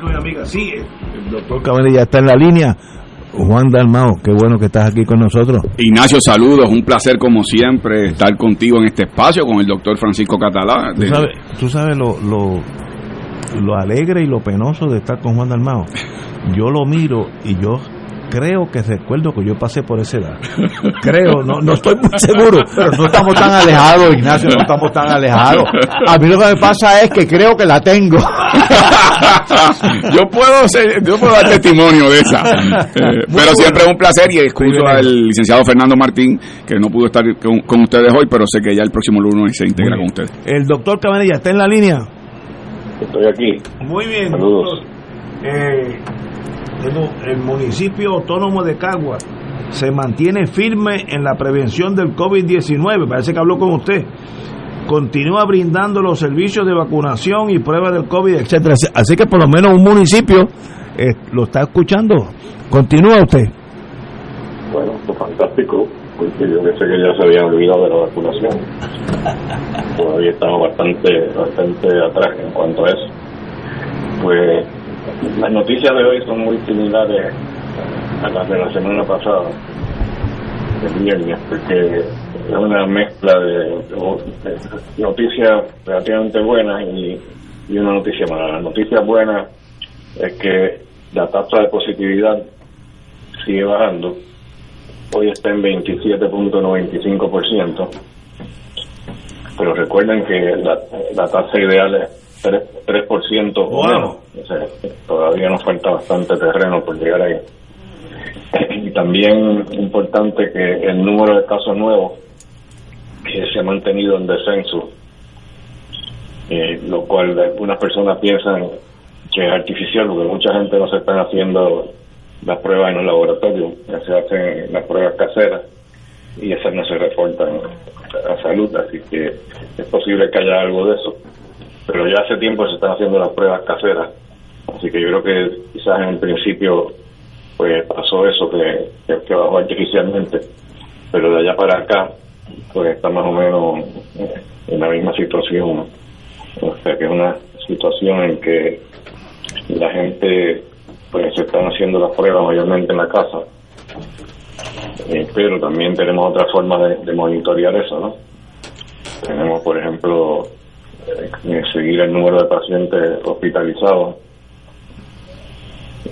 Amigos y amigas. Sí, el doctor Cabanilla está en la línea. Juan Dalmao, qué bueno que estás aquí con nosotros. Ignacio, saludos, un placer como siempre estar contigo en este espacio con el doctor Francisco Catalá. Tú sabes, tú sabes lo, lo, lo alegre y lo penoso de estar con Juan Dalmao. Yo lo miro y yo creo que recuerdo que yo pasé por esa edad. Creo, no, no estoy muy seguro. Pero no estamos tan alejados, Ignacio, no estamos tan alejados. A mí lo que me pasa es que creo que la tengo. yo puedo ser, yo puedo dar testimonio de esa. Eh, pero siempre es un placer y escucho al licenciado Fernando Martín, que no pudo estar con, con, ustedes hoy, pero sé que ya el próximo lunes se integra con ustedes. El doctor Cabanilla está en la línea. Estoy aquí. Muy bien. Saludos. Eh, el municipio autónomo de Cagua se mantiene firme en la prevención del COVID-19, parece que habló con usted. Continúa brindando los servicios de vacunación y pruebas del COVID, etcétera. Así que por lo menos un municipio eh, lo está escuchando. Continúa usted. Bueno, pues fantástico, porque yo pensé que ya se había olvidado de la vacunación. Todavía estamos bastante, bastante atrás en cuanto a eso. Pues las noticias de hoy son muy similares a las de la semana pasada, el viernes, porque es una mezcla de, noticias relativamente buenas y, una noticia mala. La noticia buena es que la tasa de positividad sigue bajando. Hoy está en 27.95%. Pero recuerden que la, la tasa ideal es 3%, 3% o menos. O sea, todavía nos falta bastante terreno por llegar ahí. Y también importante que el número de casos nuevos que se ha mantenido en descenso, eh, lo cual algunas personas piensan que es artificial porque mucha gente no se están haciendo las pruebas en los laboratorios, ya se hacen las pruebas caseras y esas no se reportan a salud, así que es posible que haya algo de eso pero ya hace tiempo se están haciendo las pruebas caseras, así que yo creo que quizás en el principio pues pasó eso que, que, bajó artificialmente, pero de allá para acá pues está más o menos en la misma situación, o sea que es una situación en que la gente pues se están haciendo las pruebas mayormente en la casa, eh, pero también tenemos otra forma de, de monitorear eso, ¿no? Tenemos, por ejemplo, eh, seguir el número de pacientes hospitalizados.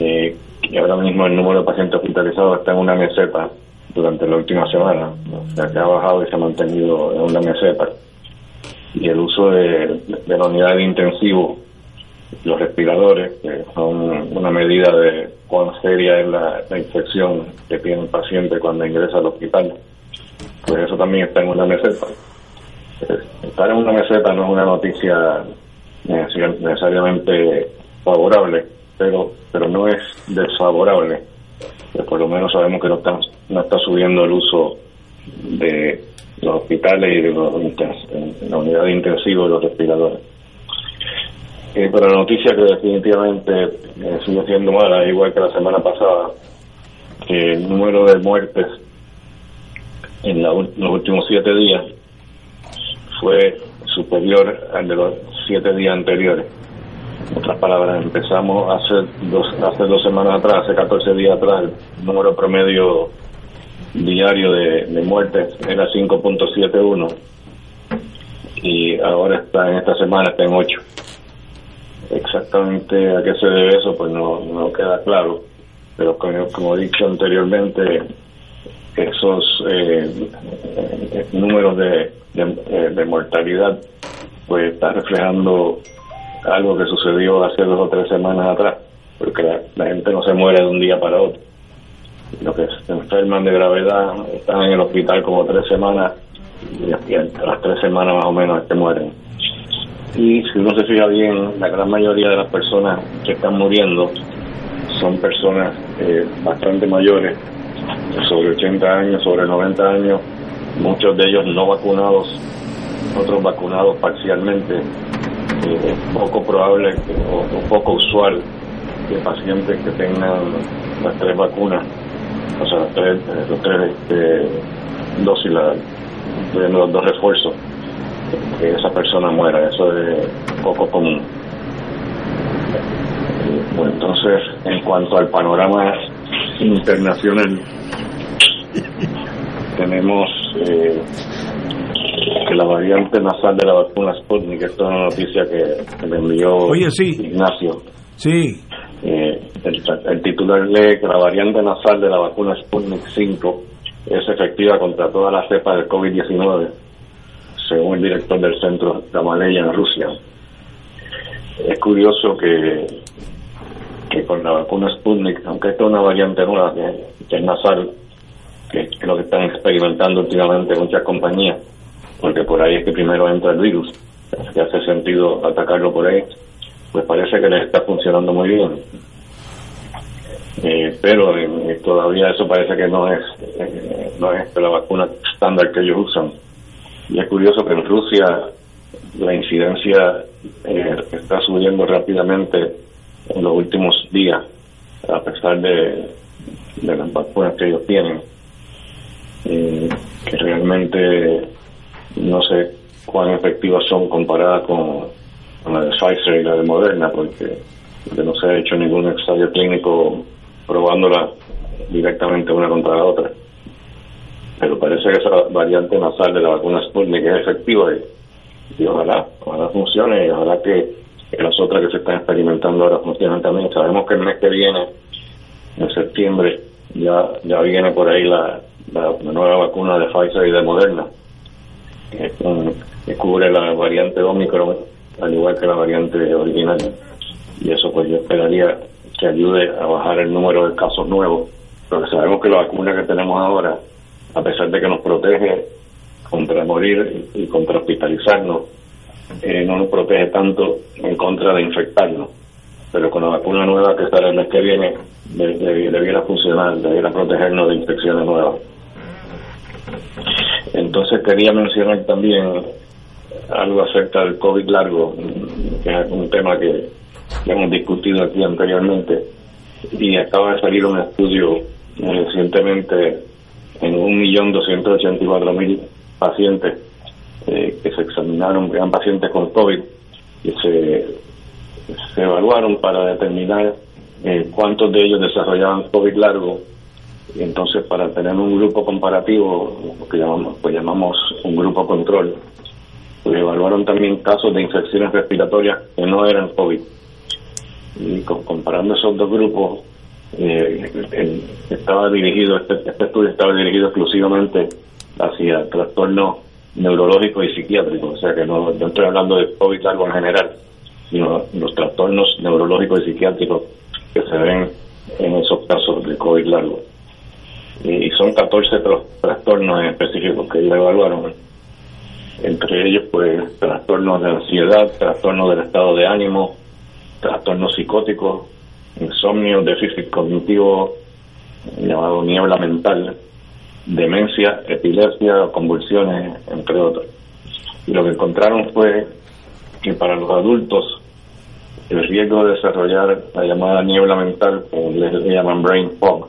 Eh, y ahora mismo el número de pacientes hospitalizados está en una meseta durante la última semana, o sea que ha bajado y se ha mantenido en una meseta. Y el uso de, de la unidad de intensivo, los respiradores, que son una medida de cuán seria es la, la infección que tiene el paciente cuando ingresa al hospital, pues eso también está en una meseta estar en una meseta no es una noticia necesariamente favorable, pero pero no es desfavorable. por lo menos sabemos que no está, no está subiendo el uso de los hospitales y de los, la unidad de intensivo de los respiradores. Eh, pero la noticia que definitivamente eh, sigue siendo mala, igual que la semana pasada, que el número de muertes en los últimos siete días fue superior al de los siete días anteriores. En otras palabras, empezamos hace dos, hace dos semanas atrás, hace 14 días atrás, el número promedio diario de, de muertes era 5.71 y ahora está en esta semana está en 8. exactamente a qué se debe eso, pues no, queda claro. Pero como, como he dicho anteriormente, esos eh, números de, de, de, mortalidad pues está reflejando algo que sucedió hace dos o tres semanas atrás, porque la, gente no se muere de un día para otro. Los que se enferman de gravedad están en el hospital como tres semanas y, a las tres semanas más o menos que mueren. Y si uno se fija bien, la gran mayoría de las personas que están muriendo son personas eh, bastante mayores, sobre 80 años, sobre 90 años, muchos de ellos no vacunados, otros vacunados parcialmente. Eh, es poco probable o, poco usual que pacientes que tengan las tres vacunas, o sea, las tres, eh, los tres este, dosis, los dos refuerzos, que esa persona muera. Eso es poco común. Bueno, entonces, en cuanto al panorama internacional, tenemos eh, que la variante nasal de la vacuna Sputnik, esto es una noticia que, me envió Ignacio. Sí. Eh, el, titular lee que la variante nasal de la vacuna Sputnik 5 es efectiva contra todas las cepas del COVID-19, según el director del centro Gamaleya en Rusia. Es curioso que, que con la vacuna Sputnik, aunque esta es una variante nueva que es nasal, que es lo que están experimentando últimamente muchas compañías, porque por ahí es que primero entra el virus, que hace sentido atacarlo por ahí, pues parece que les está funcionando muy bien. Eh, pero eh, todavía eso parece que no es eh, no es la vacuna estándar que ellos usan. Y es curioso que en Rusia la incidencia está subiendo rápidamente en los últimos días, a pesar de, de las vacunas que ellos tienen eh, que realmente no sé cuán efectivas son comparadas con, la de Pfizer y la de Moderna, porque, no se ha hecho ningún ensayo clínico probándola directamente una contra la otra. Pero parece que esa variante nasal de la vacuna Sputnik es efectiva y, ojalá, ojalá funcione y ojalá que, las otras que se están experimentando ahora funcionen también. Sabemos que el mes que viene, en septiembre, ya, ya viene por ahí la, la, nueva vacuna de Pfizer y de Moderna, que, cubre la variante Omicron, al igual que la variante original. Y eso pues yo esperaría que ayude a bajar el número de casos nuevos, porque sabemos que la vacuna que tenemos ahora, a pesar de que nos protege contra morir y contra hospitalizarnos, eh, no nos protege tanto en contra de infectarnos. Pero con la vacuna nueva que sale el mes que viene, debiera funcionar, debiera protegernos de infecciones nuevas. Entonces quería mencionar también algo acerca del COVID largo, que es un tema que, hemos discutido aquí anteriormente, y acaba de salir un estudio recientemente en 1.284.000 pacientes eh, que se examinaron, eran pacientes con COVID, y se, se evaluaron para determinar eh, cuántos de ellos desarrollaban COVID largo y entonces para tener un grupo comparativo, lo que llamamos, pues llamamos un grupo control, pues evaluaron también casos de infecciones respiratorias que no eran COVID. Y comparando esos dos grupos, eh, estaba dirigido, este, este, estudio estaba dirigido exclusivamente hacia trastornos neurológicos y psiquiátricos, o sea que no, estoy hablando de COVID algo en general, sino los trastornos neurológicos y psiquiátricos que se ven en esos casos de COVID largo y son 14 trastornos específicos que ellos evaluaron. Entre ellos, pues, trastornos de ansiedad, trastornos del estado de ánimo, trastornos psicóticos, insomnio, déficit cognitivo, llamado niebla mental, demencia, epilepsia, convulsiones, entre otros. Y lo que encontraron fue que para los adultos el riesgo de desarrollar la llamada niebla mental, que le llaman brain fog,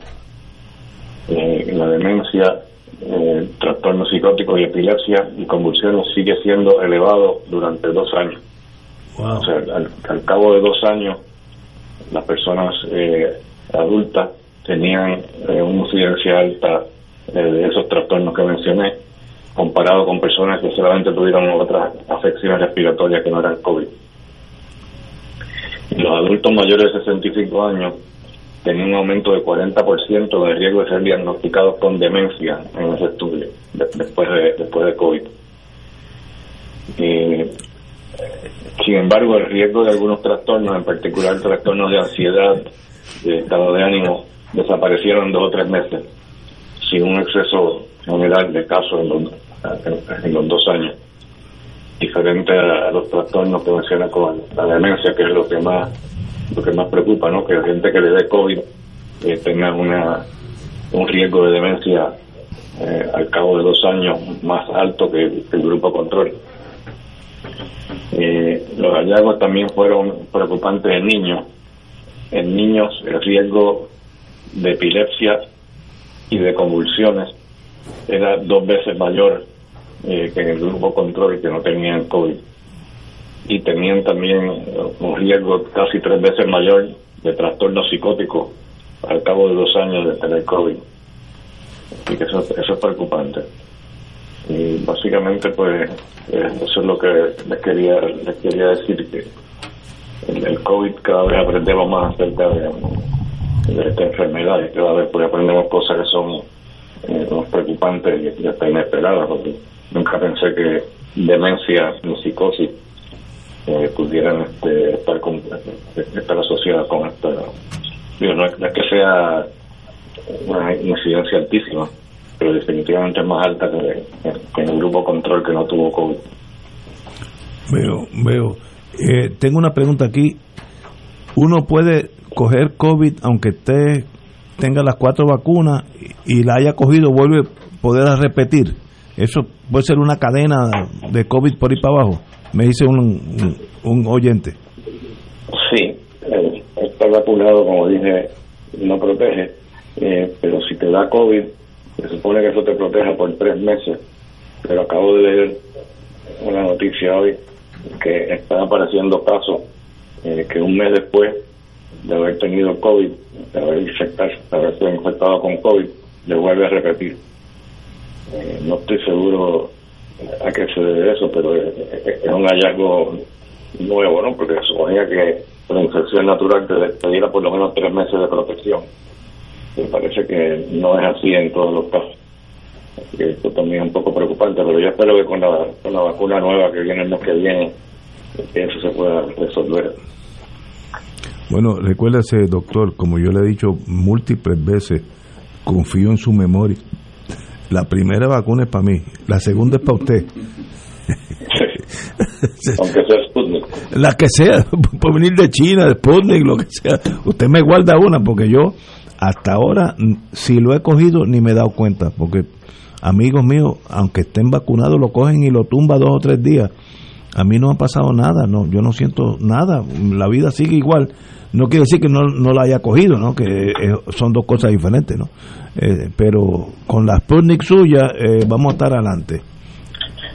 eh, la demencia, eh, trastornos psicóticos y epilepsia y convulsiones sigue siendo elevado durante dos años. O sea, al, cabo de dos años, las personas eh, adultas tenían eh, una incidencia alta de esos trastornos que mencioné, comparado con personas que solamente tuvieron otras afecciones respiratorias que no eran COVID. los adultos mayores de 65 años tenían un aumento de 40% de riesgo de ser diagnosticados con demencia en ese estudio después de después de COVID. sin embargo, el riesgo de algunos trastornos, en particular trastornos de ansiedad, de estado de ánimo, desaparecieron en dos o tres meses, sin un exceso general de casos en los, en los dos años diferente a, los trastornos que menciona con la demencia, que es lo que más lo que más preocupa, ¿no? Que la gente que le dé COVID eh, tenga una un riesgo de demencia eh, al cabo de dos años más alto que, el grupo control. Eh, los hallazgos también fueron preocupantes en niños. En niños el riesgo de epilepsia y de convulsiones era dos veces mayor eh, que en el grupo control que no tenían COVID. Y tenían también un riesgo casi tres veces mayor de trastorno psicótico al cabo de dos años de tener COVID. y que eso, eso es preocupante. Y básicamente, pues, eh, eso es lo que les quería, les quería decir, que el, COVID cada vez aprendemos más acerca de, esta enfermedad y cada vez pues, aprendemos cosas que son eh, más preocupantes y, hasta inesperadas. Porque nunca pensé que demencia ni psicosis eh, pudieran este, estar, asociadas con esta. Digo, no es, que sea una incidencia altísima, pero definitivamente es más alta que, en el grupo control que no tuvo COVID. Veo, veo. Eh, tengo una pregunta aquí. ¿Uno puede coger COVID aunque esté, tenga las cuatro vacunas y, y la haya cogido, vuelve a poder repetir? Eso puede ser una cadena de COVID por ahí para abajo, me dice un, un, oyente. Sí, estar vacunado, como dije, no protege, eh, pero si te da COVID, se supone que eso te proteja por tres meses, pero acabo de leer una noticia hoy que están apareciendo casos eh, que un mes después de haber tenido COVID, de haber, infectado, de haber sido infectado con COVID, le vuelve a repetir. Eh, no estoy seguro a qué se debe eso, pero es, un hallazgo nuevo, ¿no? Porque suponía que la infección natural te, diera por lo menos tres meses de protección. Me parece que no es así en todos los casos. esto también es un poco preocupante, pero yo espero que con la, con la vacuna nueva que viene el mes que viene, eso se pueda resolver. Bueno, recuérdese, doctor, como yo le he dicho múltiples veces, confío en su memoria. La primera vacuna es para mí, la segunda es para usted. Aunque sea Sputnik. La que sea, puede venir de China, de Sputnik, lo que sea. Usted me guarda una porque yo hasta ahora, si lo he cogido, ni me he dado cuenta. Porque amigos míos, aunque estén vacunados, lo cogen y lo tumba dos o tres días. A mí no ha pasado nada, no, yo no siento nada. La vida sigue igual no quiere decir que no, no la haya cogido, ¿no? que eh, son dos cosas diferentes, ¿no? Eh, pero con la Sputnik suya eh, vamos a estar adelante.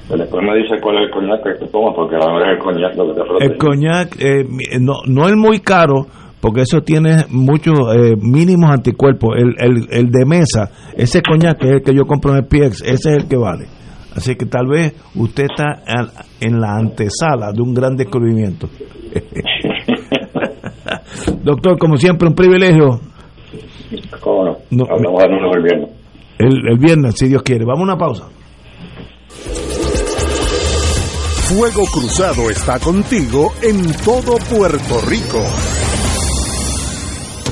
después me dice cuál es el coñac que te tomas, porque a lo mejor es el coñac lo que te El coñac no, no es muy caro, porque eso tiene muchos mínimos anticuerpos. El, el, el de mesa, ese coñac que es el que yo compro en el PX, ese es el que vale. Así que tal vez usted está en la antesala de un gran descubrimiento. Doctor, como siempre, un privilegio. ¿Cómo no? el viernes. El, viernes, si Dios quiere. Vamos a una pausa. Fuego Cruzado está contigo en todo Puerto Rico.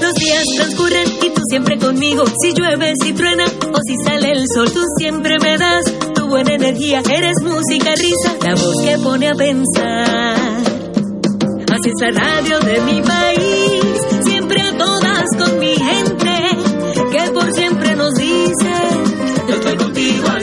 Los días transcurren y tú siempre conmigo. Si llueve, si truena o si sale el sol, tú siempre me das tu buena energía. Eres música, risa, la voz que pone a pensar. Haces la radio de mi país, siempre a todas con mi gente, que por siempre nos dice: Yo estoy contigo al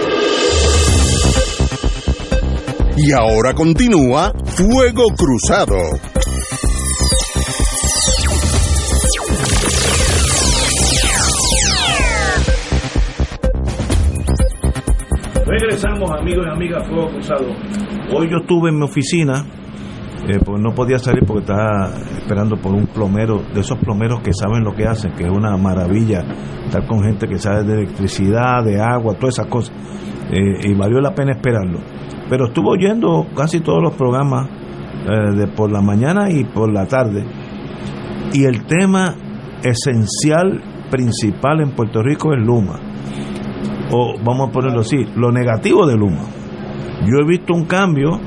Y ahora continúa Fuego Cruzado. Regresamos amigos y amigas Fuego Cruzado. Hoy yo estuve en mi oficina, pues no podía salir porque estaba esperando por un plomero, de esos plomeros que saben lo que hacen, que es una maravilla estar con gente que sabe de electricidad, de agua, todas esas cosas. Eh, y valió la pena esperarlo pero estuvo oyendo casi todos los programas eh, de por la mañana y por la tarde. Y el tema esencial, principal en Puerto Rico es Luma. O vamos a ponerlo así, lo negativo de Luma. Yo he visto un cambio,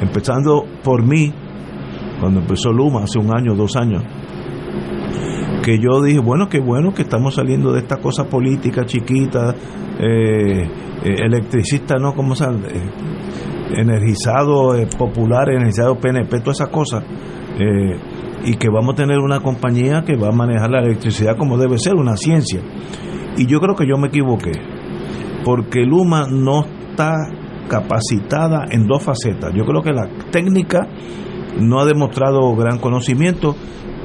empezando por mí, cuando empezó Luma, hace un año, dos años, que yo dije, bueno, qué bueno que estamos saliendo de esta cosa política chiquita, eh, eh, electricista, ¿no? como se energizado eh, popular, energizado PNP, todas esas cosas. Eh, y que vamos a tener una compañía que va a manejar la electricidad como debe ser, una ciencia. Y yo creo que yo me equivoqué, porque Luma no está capacitada en dos facetas. Yo creo que la técnica no ha demostrado gran conocimiento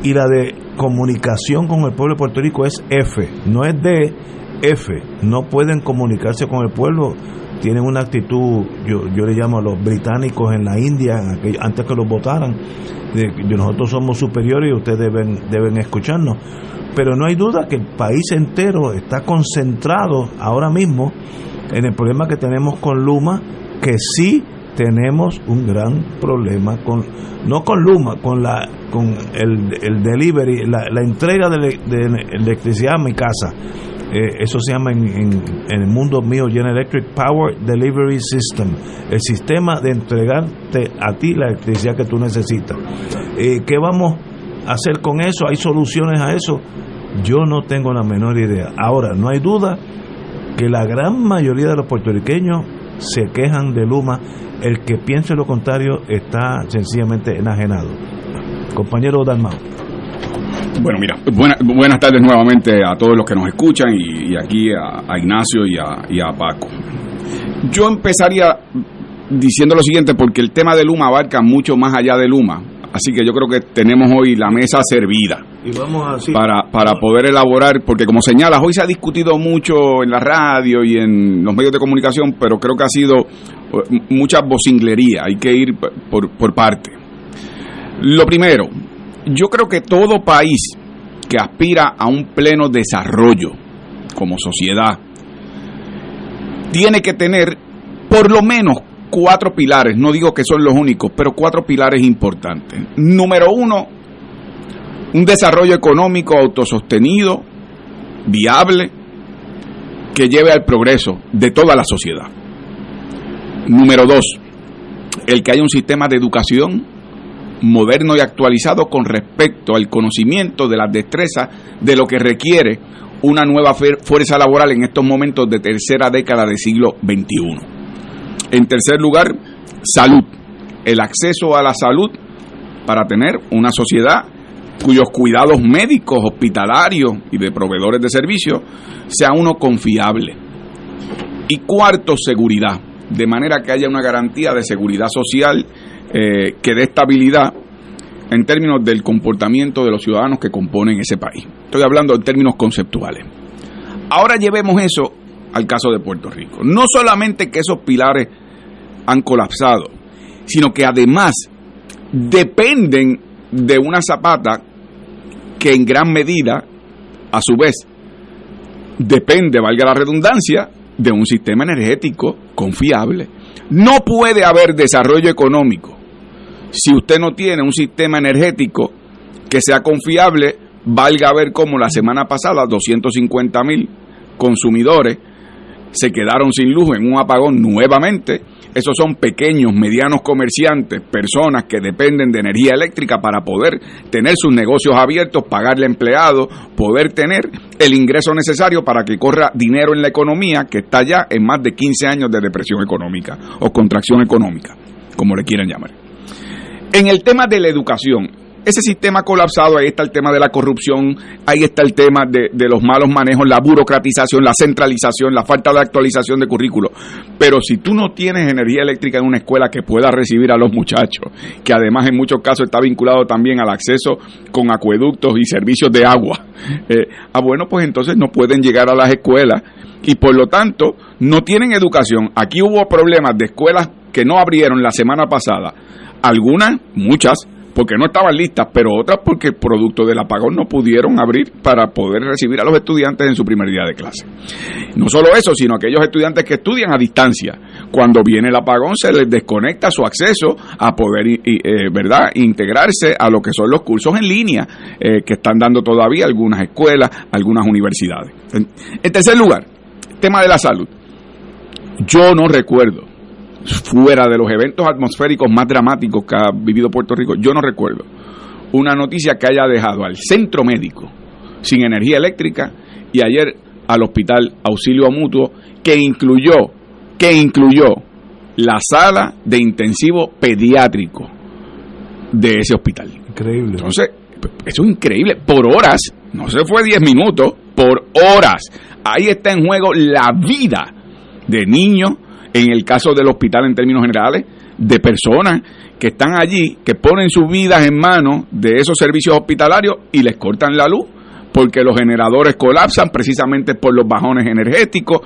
y la de comunicación con el pueblo de Puerto Rico es F, no es D, F. No pueden comunicarse con el pueblo tienen una actitud, yo, yo le llamo a los británicos en la India, antes que los votaran, de, nosotros somos superiores y ustedes deben, deben escucharnos. Pero no hay duda que el país entero está concentrado ahora mismo en el problema que tenemos con Luma, que sí tenemos un gran problema con no con Luma con la con el, el delivery la, entrega de, electricidad a mi casa eh, eso se llama en, el mundo mío General Electric Power Delivery System, el sistema de entregarte a ti la electricidad que tú necesitas. Eh, ¿Qué vamos a hacer con eso? ¿Hay soluciones a eso? Yo no tengo la menor idea. Ahora, no hay duda que la gran mayoría de los puertorriqueños se quejan de Luma. El que piense lo contrario está sencillamente enajenado. Compañero Dalmau. Bueno, mira, buenas tardes nuevamente a todos los que nos escuchan y, aquí a, Ignacio y a, Paco. Yo empezaría diciendo lo siguiente porque el tema de Luma abarca mucho más allá de Luma. Así que yo creo que tenemos hoy la mesa servida y vamos para, para poder elaborar, porque como señalas, hoy se ha discutido mucho en la radio y en los medios de comunicación, pero creo que ha sido eh, mucha vocinglería, hay que ir por, por parte. Lo primero, yo creo que todo país que aspira a un pleno desarrollo como sociedad tiene que tener por lo menos cuatro pilares, no digo que son los únicos, pero cuatro pilares importantes. Número uno, un desarrollo económico autosostenido, viable, que lleve al progreso de toda la sociedad. Número dos, el que haya un sistema de educación moderno y actualizado con respecto al conocimiento de las destrezas de lo que requiere una nueva fuerza laboral en estos momentos de tercera década del siglo XXI. En tercer lugar, salud. El acceso a la salud para tener una sociedad cuyos cuidados médicos, hospitalarios y de proveedores de servicios sea uno confiable. Y cuarto, seguridad, de manera que haya una garantía de seguridad social eh, que dé estabilidad en términos del comportamiento de los ciudadanos que componen ese país. Estoy hablando en términos conceptuales. Ahora llevemos eso al caso de Puerto Rico. No solamente que esos pilares han colapsado, sino que además dependen de una zapata que en gran medida, a su vez, depende, valga la redundancia, de un sistema energético confiable. No puede haber desarrollo económico si usted no tiene un sistema energético que sea confiable, valga ver cómo la semana pasada 250 mil consumidores se quedaron sin luz en un apagón nuevamente. Esos son pequeños, medianos comerciantes, personas que dependen de energía eléctrica para poder tener sus negocios abiertos, pagarle empleados, poder tener el ingreso necesario para que corra dinero en la economía que está ya en más de 15 años de depresión económica o contracción económica, como le quieran llamar. En el tema de la educación, ese sistema colapsado, ahí está el tema de la corrupción, ahí está el tema de, los malos manejos, la burocratización, la centralización, la falta de actualización de currículo. Pero si tú no tienes energía eléctrica en una escuela que pueda recibir a los muchachos, que además en muchos casos está vinculado también al acceso con acueductos y servicios de agua, eh, ah, bueno, pues entonces no pueden llegar a las escuelas y por lo tanto no tienen educación. Aquí hubo problemas de escuelas que no abrieron la semana pasada, algunas, muchas, porque no estaban listas, pero otras porque producto del apagón no pudieron abrir para poder recibir a los estudiantes en su primer día de clase. No solo eso, sino aquellos estudiantes que estudian a distancia. Cuando viene el apagón se les desconecta su acceso a poder, eh, ¿verdad?, integrarse a lo que son los cursos en línea eh, que están dando todavía algunas escuelas, algunas universidades. en tercer lugar, tema de la salud. Yo no recuerdo fuera de los eventos atmosféricos más dramáticos que ha vivido Puerto Rico, yo no recuerdo una noticia que haya dejado al centro médico sin energía eléctrica y ayer al hospital auxilio mutuo que incluyó que incluyó la sala de intensivo pediátrico de ese hospital. Increíble. Entonces, eso es increíble. Por horas, no se fue 10 minutos, por horas. Ahí está en juego la vida de niños, en el caso del hospital en términos generales, de personas que están allí, que ponen sus vidas en manos de esos servicios hospitalarios y les cortan la luz porque los generadores colapsan precisamente por los bajones energéticos,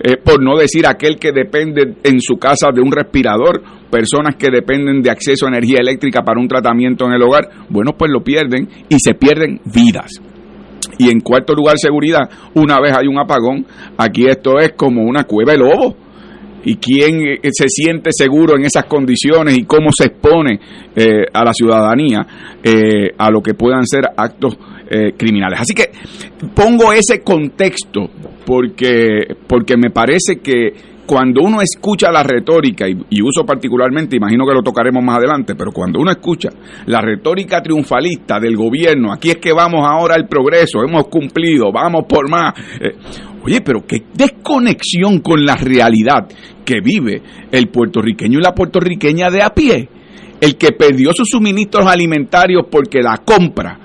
eh, por no decir aquel que depende en su casa de un respirador, personas que dependen de acceso a energía eléctrica para un tratamiento en el hogar, bueno, pues lo pierden y se pierden vidas. Y en cuarto lugar, seguridad, una vez hay un apagón, aquí esto es como una cueva de lobo y quién eh, se siente seguro en esas condiciones y cómo se expone eh, a la ciudadanía eh, a lo que puedan ser actos criminales. Así que pongo ese contexto porque, porque me parece que cuando uno escucha la retórica, y, uso particularmente, imagino que lo tocaremos más adelante, pero cuando uno escucha la retórica triunfalista del gobierno, aquí es que vamos ahora al progreso, hemos cumplido, vamos por más. Oye, pero qué desconexión con la realidad que vive el puertorriqueño y la puertorriqueña de a pie. El que perdió sus suministros alimentarios porque la compra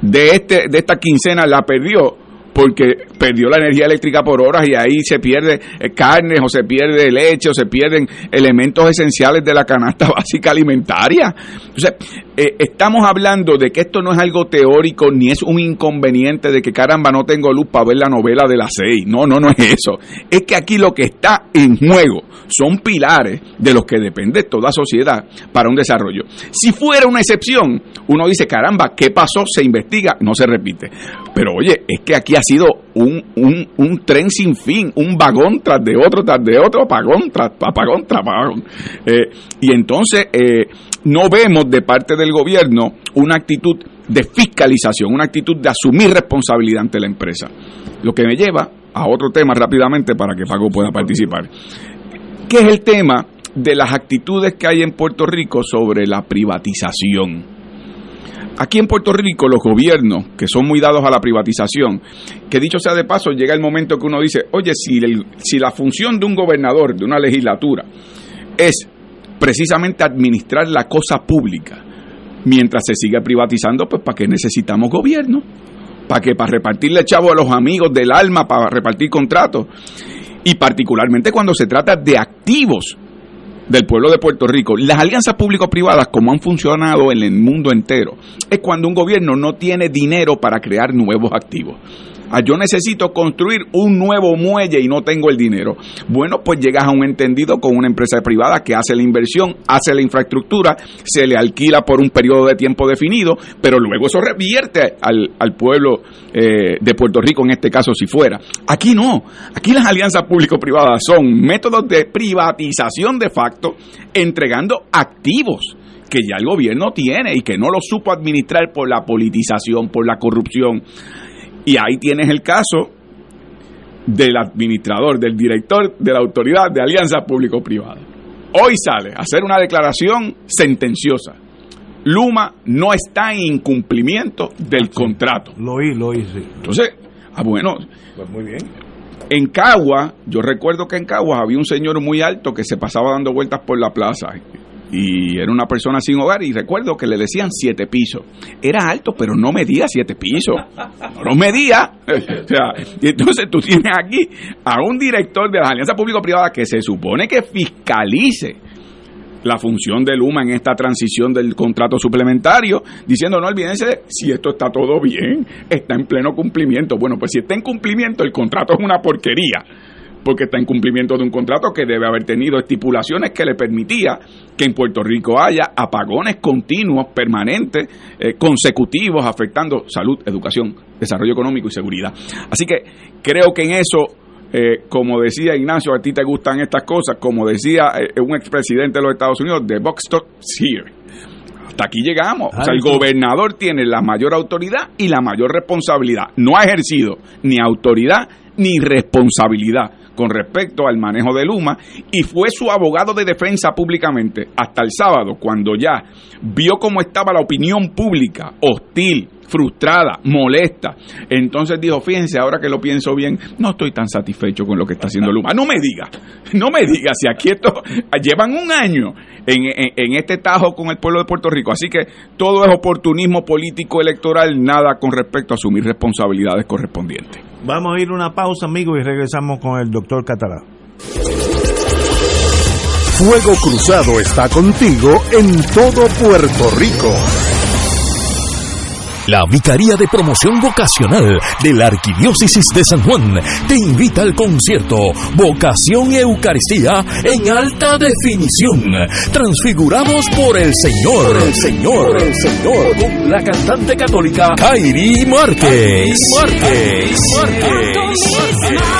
de, este, de esta quincena la perdió porque perdió la energía eléctrica por horas y ahí se pierde eh, carnes o se pierde leche o se pierden elementos esenciales de la canasta básica alimentaria. Entonces, eh, estamos hablando de que esto no es algo teórico ni es un inconveniente de que caramba no tengo luz para ver la novela de las seis. No, no, no es eso. Es que aquí lo que está en juego son pilares de los que depende toda sociedad para un desarrollo. Si fuera una excepción, uno dice, caramba, ¿qué pasó? Se investiga, no se repite. Pero oye, es que aquí ha sido un, un, un tren sin fin, un vagón tras de otro, tras de otro, apagón tras apagón tras apagón. Eh, y entonces eh, no vemos de parte del gobierno una actitud de fiscalización, una actitud de asumir responsabilidad ante la empresa. Lo que me lleva a otro tema rápidamente para que Paco pueda participar que es el tema de las actitudes que hay en Puerto Rico sobre la privatización. Aquí en Puerto Rico los gobiernos, que son muy dados a la privatización, que dicho sea de paso, llega el momento que uno dice, oye, si, si la función de un gobernador, de una legislatura, es precisamente administrar la cosa pública, mientras se sigue privatizando, pues ¿para qué necesitamos gobierno? ¿Para qué? Para repartirle chavo a los amigos del alma, para repartir contratos y particularmente cuando se trata de activos del pueblo de Puerto Rico. Las alianzas público-privadas, como han funcionado en el mundo entero, es cuando un gobierno no tiene dinero para crear nuevos activos. Ah, yo necesito construir un nuevo muelle y no tengo el dinero. Bueno, pues llegas a un entendido con una empresa privada que hace la inversión, hace la infraestructura, se le alquila por un periodo de tiempo definido, pero luego eso revierte al, al pueblo eh, de Puerto Rico, en este caso si fuera. Aquí no, aquí las alianzas público-privadas son métodos de privatización de facto, entregando activos que ya el gobierno tiene y que no lo supo administrar por la politización, por la corrupción. Y ahí tienes el caso del administrador, del director de la autoridad de alianza público-privada. Hoy sale a hacer una declaración sentenciosa. Luma no está en incumplimiento del contrato. Lo oí, lo oí, sí. Entonces, ah, bueno, Pues muy bien. en Cagua, yo recuerdo que en Cagua había un señor muy alto que se pasaba dando vueltas por la plaza y era una persona sin hogar y recuerdo que le decían siete pisos. Era alto, pero no medía siete pisos. No los medía. O sea, y entonces tú tienes aquí a un director de la alianza público-privada que se supone que fiscalice la función de Luma en esta transición del contrato suplementario, diciendo, no olvídense si esto está todo bien, está en pleno cumplimiento. Bueno, pues si está en cumplimiento, el contrato es una porquería, porque está en cumplimiento de un contrato que debe haber tenido estipulaciones que le permitía que en Puerto Rico haya apagones continuos, permanentes, eh, consecutivos, afectando salud, educación, desarrollo económico y seguridad. Así que creo que en eso eh, como decía Ignacio, a ti te gustan estas cosas, como decía eh, un expresidente de los Estados Unidos, the box stops here. Hasta aquí llegamos. O sea, el gobernador tiene la mayor autoridad y la mayor responsabilidad. No ha ejercido ni autoridad ni responsabilidad con respecto al manejo de Luma y fue su abogado de defensa públicamente hasta el sábado, cuando ya vio cómo estaba la opinión pública hostil, frustrada, molesta. Entonces dijo, fíjense, ahora que lo pienso bien, no estoy tan satisfecho con lo que está haciendo Luma. No me diga, no me diga, si aquí esto, llevan un año en, en- en este tajo con el pueblo de Puerto Rico. Así que todo es oportunismo político electoral, nada con respecto a asumir responsabilidades correspondientes. Vamos a ir una pausa, amigos, y regresamos con el doctor Catalá. Fuego Cruzado está contigo en todo Puerto Rico. La Vicaría de Promoción Vocacional de la Arquidiócesis de San Juan te invita al concierto Vocación y Eucaristía en alta definición. Transfigurados por el Señor. Por el Señor. Por el Señor. Con la cantante católica Kairi Márquez. Márquez. Márquez. hacia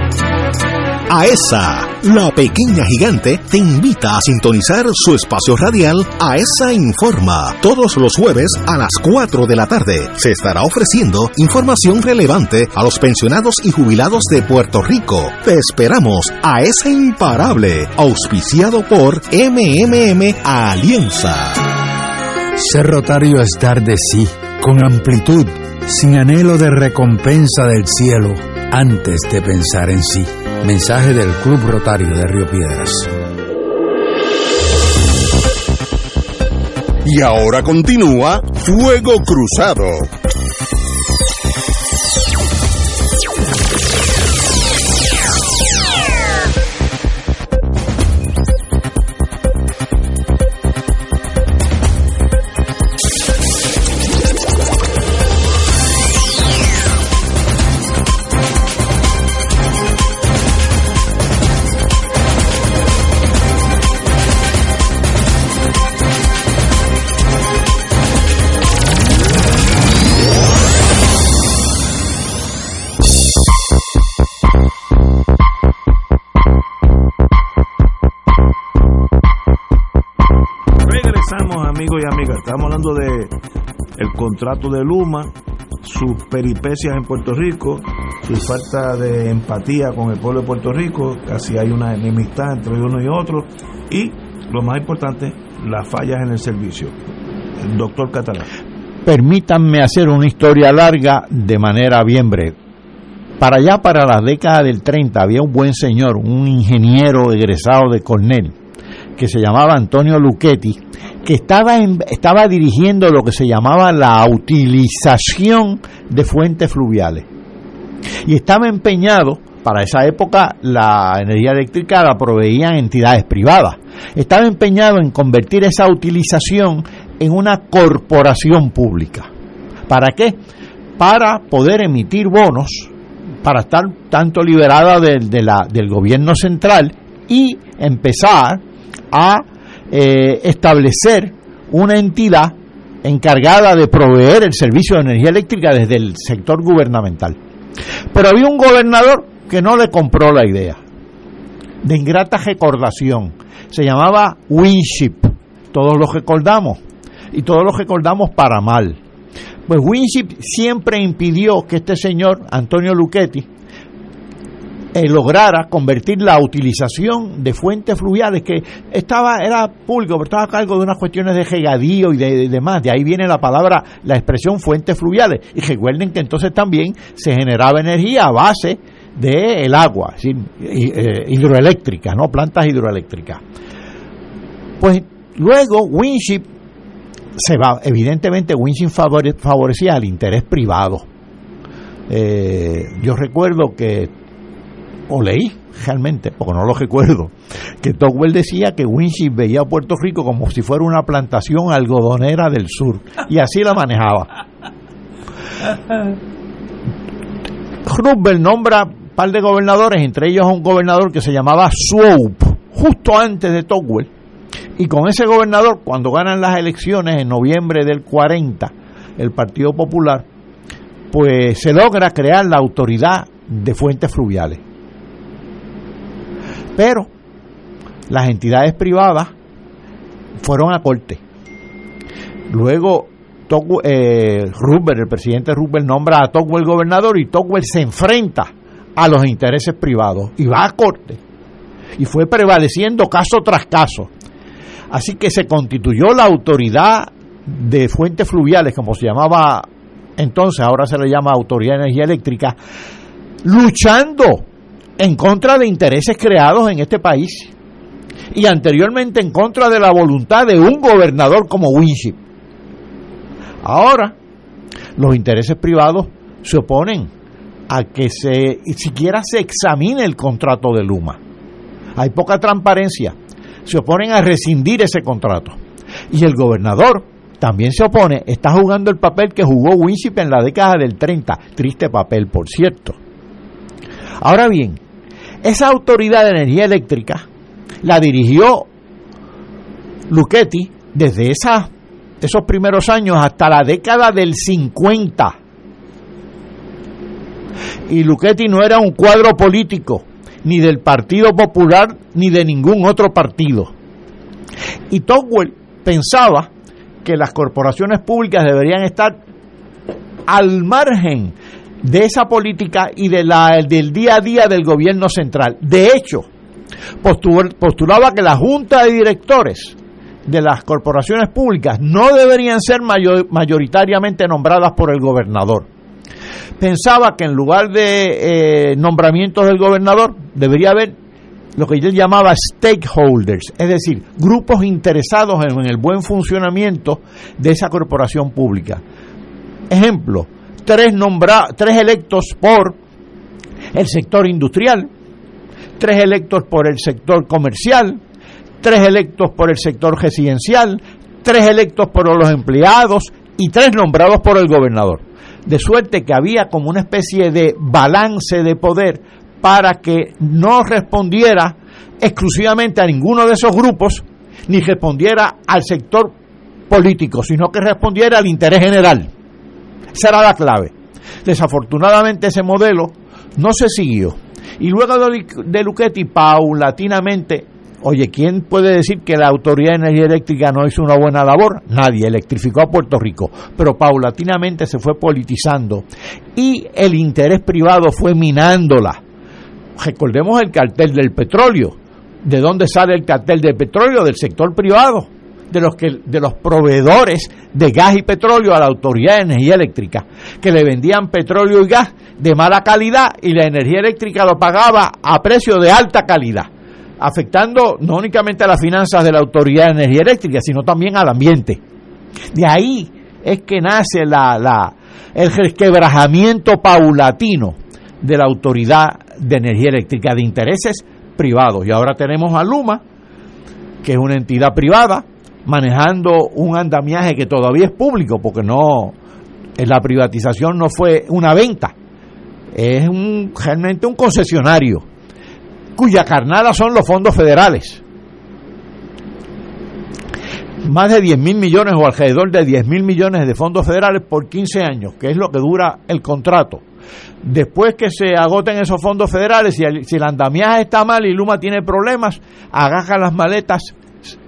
AESA, la pequeña gigante, te invita a sintonizar su espacio radial AESA Informa. Todos los jueves a las 4 de la tarde se estará ofreciendo información relevante a los pensionados y jubilados de Puerto Rico. Te esperamos a esa imparable, auspiciado por MMM Alianza. Ser rotario es dar de sí, con amplitud, sin anhelo de recompensa del cielo, antes de pensar en sí. Mensaje del Club Rotario de Río Piedras. Y ahora continúa Fuego Cruzado. Estamos hablando de el contrato de Luma, sus peripecias en Puerto Rico, su falta de empatía con el pueblo de Puerto Rico, casi hay una enemistad entre uno y otro, y lo más importante, las fallas en el servicio. El doctor Catalán. Permítanme hacer una historia larga de manera bien breve. Para allá, para la década del 30, había un buen señor, un ingeniero egresado de Cornell, que se llamaba Antonio Luchetti, que estaba, en- estaba dirigiendo lo que se llamaba la utilización de fuentes fluviales. Y estaba empeñado, para esa época la energía eléctrica la proveían entidades privadas, estaba empeñado en convertir esa utilización en una corporación pública. ¿Para qué? Para poder emitir bonos, para estar tanto liberada del- de la- del gobierno central y empezar a eh, establecer una entidad encargada de proveer el servicio de energía eléctrica desde el sector gubernamental. Pero había un gobernador que no le compró la idea. De ingrata recordación. Se llamaba Winship. Todos los recordamos. Y todos los recordamos para mal. Pues Winship siempre impidió que este señor, Antonio Luchetti, eh, lograra convertir la utilización de fuentes fluviales que estaba era público pero estaba a cargo de unas cuestiones de regadío y de, de demás. De ahí viene la palabra la expresión fuentes fluviales. Y recuerden que entonces también se generaba energía a base del agua eh, hidroeléctrica no plantas hidroeléctricas. Pues luego Winship se va evidentemente Winship favore- favorecía al interés privado. Eh, yo recuerdo que o leí realmente, porque no lo recuerdo, que Tocqueville decía que Winship veía a Puerto Rico como si fuera una plantación algodonera del sur, y así la manejaba. Roosevelt nombra un par de gobernadores, entre ellos un gobernador que se llamaba Swope, justo antes de Tocqueville, y con ese gobernador, cuando ganan las elecciones en noviembre del 40, el Partido Popular, pues se logra crear la autoridad de fuentes fluviales. Pero las entidades privadas fueron a corte. Luego eh, el presidente Roosevelt nombra a Tocqueville gobernador y Tocqueville se enfrenta a los intereses privados y va a corte. Y fue prevaleciendo caso tras caso. Así que se constituyó la autoridad de fuentes fluviales, como se llamaba entonces, ahora se le llama Autoridad de Energía Eléctrica, luchando en contra de intereses creados en este país y anteriormente en contra de la voluntad de un gobernador como Winship. Ahora, los intereses privados se oponen a que se siquiera se examine el contrato de Luma. Hay poca transparencia. Se oponen a rescindir ese contrato. Y el gobernador también se opone, está jugando el papel que jugó Winship en la década del 30. Triste papel, por cierto. Ahora bien, esa autoridad de energía eléctrica la dirigió Luchetti desde esos primeros años hasta la década del 50. Y Luchetti no era un cuadro político, ni del Partido Popular, ni de ningún otro partido. Y Tocqueville pensaba que las corporaciones públicas deberían estar al margen de esa política y de la, del día a día del gobierno central. De hecho, postul- postulaba que la junta de directores de las corporaciones públicas no deberían ser mayo- mayoritariamente nombradas por el gobernador. Pensaba que en lugar de eh, nombramientos del gobernador debería haber lo que él llamaba stakeholders, es decir, grupos interesados en el buen funcionamiento de esa corporación pública. Ejemplo, tres, nombra, tres electos por el sector industrial, tres electos por el sector comercial, tres electos por el sector residencial, tres electos por los empleados y tres nombrados por el gobernador. De suerte que había como una especie de balance de poder para que no respondiera exclusivamente a ninguno de esos grupos, ni respondiera al sector político, sino que respondiera al interés general. Esa era la clave. Desafortunadamente ese modelo no se siguió. Y luego de, de Luchetti, paulatinamente, Oye, ¿quién puede decir que la Autoridad de Energía Eléctrica no hizo una buena labor? Nadie, electrificó a Puerto Rico, pero paulatinamente se fue politizando y el interés privado fue minándola. Recordemos el cartel del petróleo. ¿De dónde sale el cartel del petróleo? Del sector privado, de los, que, de los proveedores de gas y petróleo a la Autoridad de Energía Eléctrica, que le vendían petróleo y gas de mala calidad y la energía eléctrica lo pagaba a precio de alta calidad afectando no únicamente a las finanzas de la Autoridad de Energía Eléctrica, sino también al ambiente. De ahí es que nace la, la, el resquebrajamiento paulatino de la Autoridad de Energía Eléctrica de intereses privados. Y ahora tenemos a Luma, que es una entidad privada, manejando un andamiaje que todavía es público, porque no, la privatización no fue una venta, es un, realmente un concesionario cuya carnada son los fondos federales. Más de 10 mil millones o alrededor de 10 mil millones de fondos federales por 15 años, que es lo que dura el contrato. Después que se agoten esos fondos federales, si el, si el andamiaje está mal y Luma tiene problemas, agaja las maletas,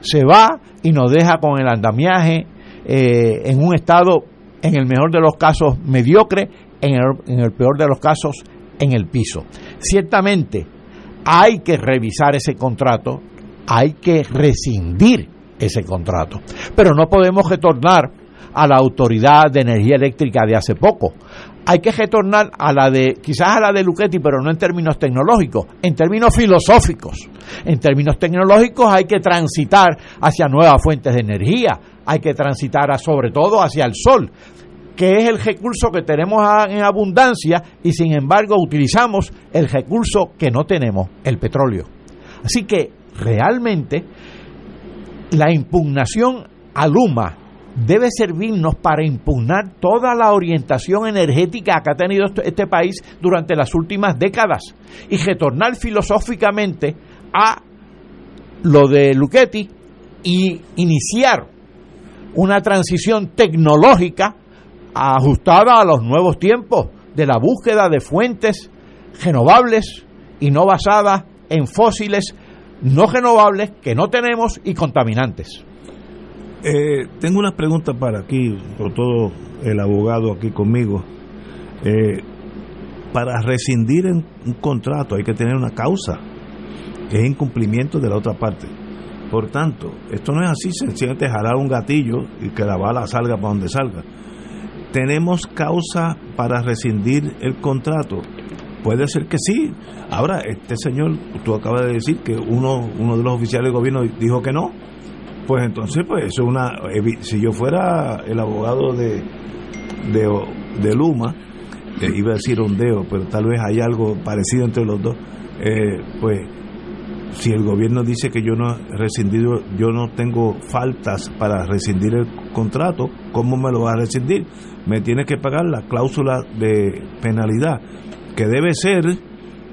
se va y nos deja con el andamiaje eh, en un estado, en el mejor de los casos, mediocre, en el, en el peor de los casos, en el piso. Ciertamente, hay que revisar ese contrato, hay que rescindir ese contrato. Pero no podemos retornar a la autoridad de energía eléctrica de hace poco. Hay que retornar a la de, quizás a la de Luchetti, pero no en términos tecnológicos, en términos filosóficos. En términos tecnológicos hay que transitar hacia nuevas fuentes de energía, hay que transitar sobre todo hacia el sol que es el recurso que tenemos en abundancia y sin embargo utilizamos el recurso que no tenemos, el petróleo. Así que realmente la impugnación a Luma debe servirnos para impugnar toda la orientación energética que ha tenido este país durante las últimas décadas y retornar filosóficamente a lo de Luchetti y iniciar una transición tecnológica ajustada a los nuevos tiempos de la búsqueda de fuentes renovables y no basadas en fósiles no renovables que no tenemos y contaminantes. Eh, tengo unas preguntas para aquí, por todo el abogado aquí conmigo. Eh, para rescindir un contrato hay que tener una causa, que es incumplimiento de la otra parte. Por tanto, esto no es así, sencillamente jalar un gatillo y que la bala salga para donde salga ¿Tenemos causa para rescindir el contrato? Puede ser que sí. Ahora, este señor, tú acabas de decir que uno, uno de los oficiales del gobierno dijo que no. Pues entonces, pues eso es una... Si yo fuera el abogado de, de, Luma, eh, iba a decir ondeo, pero tal vez hay algo parecido entre los dos, eh, pues si el gobierno dice que yo no he rescindido, yo no tengo faltas para rescindir el contrato, ¿cómo me lo va a rescindir? Me tiene que pagar la cláusula de penalidad, que debe ser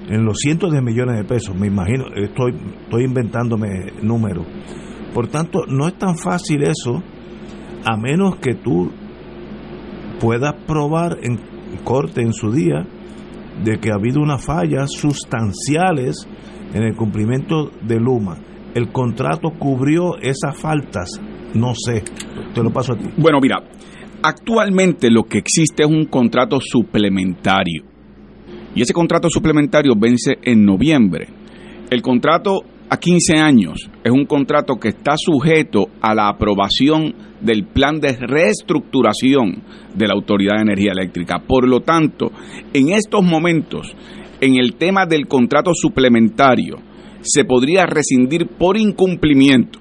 en los cientos de millones de pesos, me imagino, estoy, estoy inventándome números. Por tanto, no es tan fácil eso, a menos que tú puedas probar en corte en su día de que ha habido unas fallas sustanciales en el cumplimiento de Luma, el contrato cubrió esas faltas, no sé, te lo paso a ti. Bueno, mira, actualmente lo que existe es un contrato suplementario. Y ese contrato suplementario vence en noviembre. El contrato a 15 años es un contrato que está sujeto a la aprobación del plan de reestructuración de la Autoridad de Energía Eléctrica. Por lo tanto, en estos momentos en el tema del contrato suplementario se podría rescindir por incumplimiento,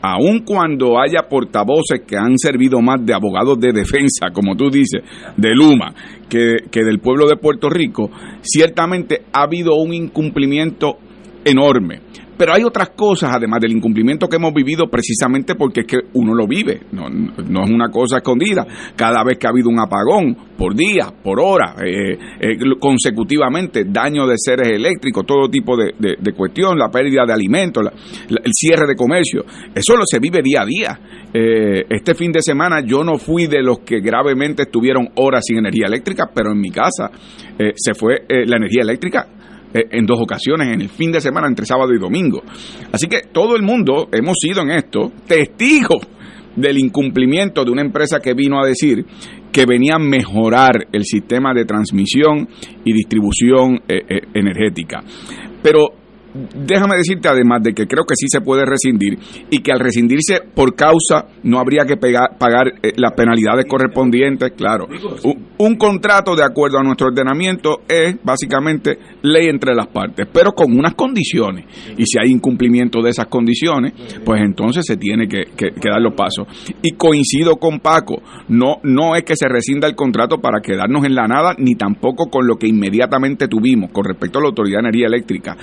aun cuando haya portavoces que han servido más de abogados de defensa, como tú dices, de Luma, que, que del pueblo de Puerto Rico, ciertamente ha habido un incumplimiento enorme. Pero hay otras cosas, además del incumplimiento que hemos vivido, precisamente porque es que uno lo vive, no, no es una cosa escondida. Cada vez que ha habido un apagón, por día, por hora, eh, eh, consecutivamente, daño de seres eléctricos, todo tipo de, cuestión, la pérdida de alimentos, el cierre de comercio, eso lo se vive día a día. Eh, este fin de semana yo no fui de los que gravemente estuvieron horas sin energía eléctrica, pero en mi casa se fue la energía eléctrica en dos ocasiones, en el fin de semana, entre sábado y domingo. Así que todo el mundo hemos sido en esto testigos del incumplimiento de una empresa que vino a decir que venía a mejorar el sistema de transmisión y distribución eh, eh, energética. Pero déjame decirte además de que creo que sí se puede rescindir y que al rescindirse por causa no habría que pagar eh, las penalidades correspondientes, claro. Un, un, contrato de acuerdo a nuestro ordenamiento es básicamente ley entre las partes, pero con unas condiciones. Y si hay incumplimiento de esas condiciones, pues entonces se tiene que, dar los pasos. Y coincido con Paco, no, no es que se rescinda el contrato para quedarnos en la nada, ni tampoco con lo que inmediatamente tuvimos con respecto a la Autoridad de Energía Eléctrica.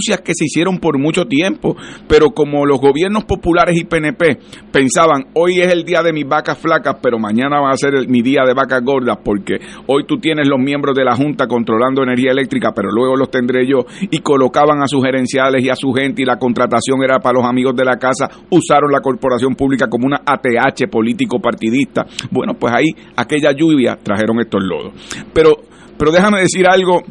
Denuncias que se hicieron por mucho tiempo, pero como los gobiernos populares y PNP pensaban, hoy es el día de mis vacas flacas, pero mañana va a ser mi día de vacas gordas, porque hoy tú tienes los miembros de la Junta controlando energía eléctrica, pero luego los tendré yo, y colocaban a sus gerenciales y a su gente y la contratación era para los amigos de la casa, usaron la corporación pública como una ATH político partidista. Bueno, pues ahí aquella lluvia trajeron estos lodos. Pero, pero déjame decir algo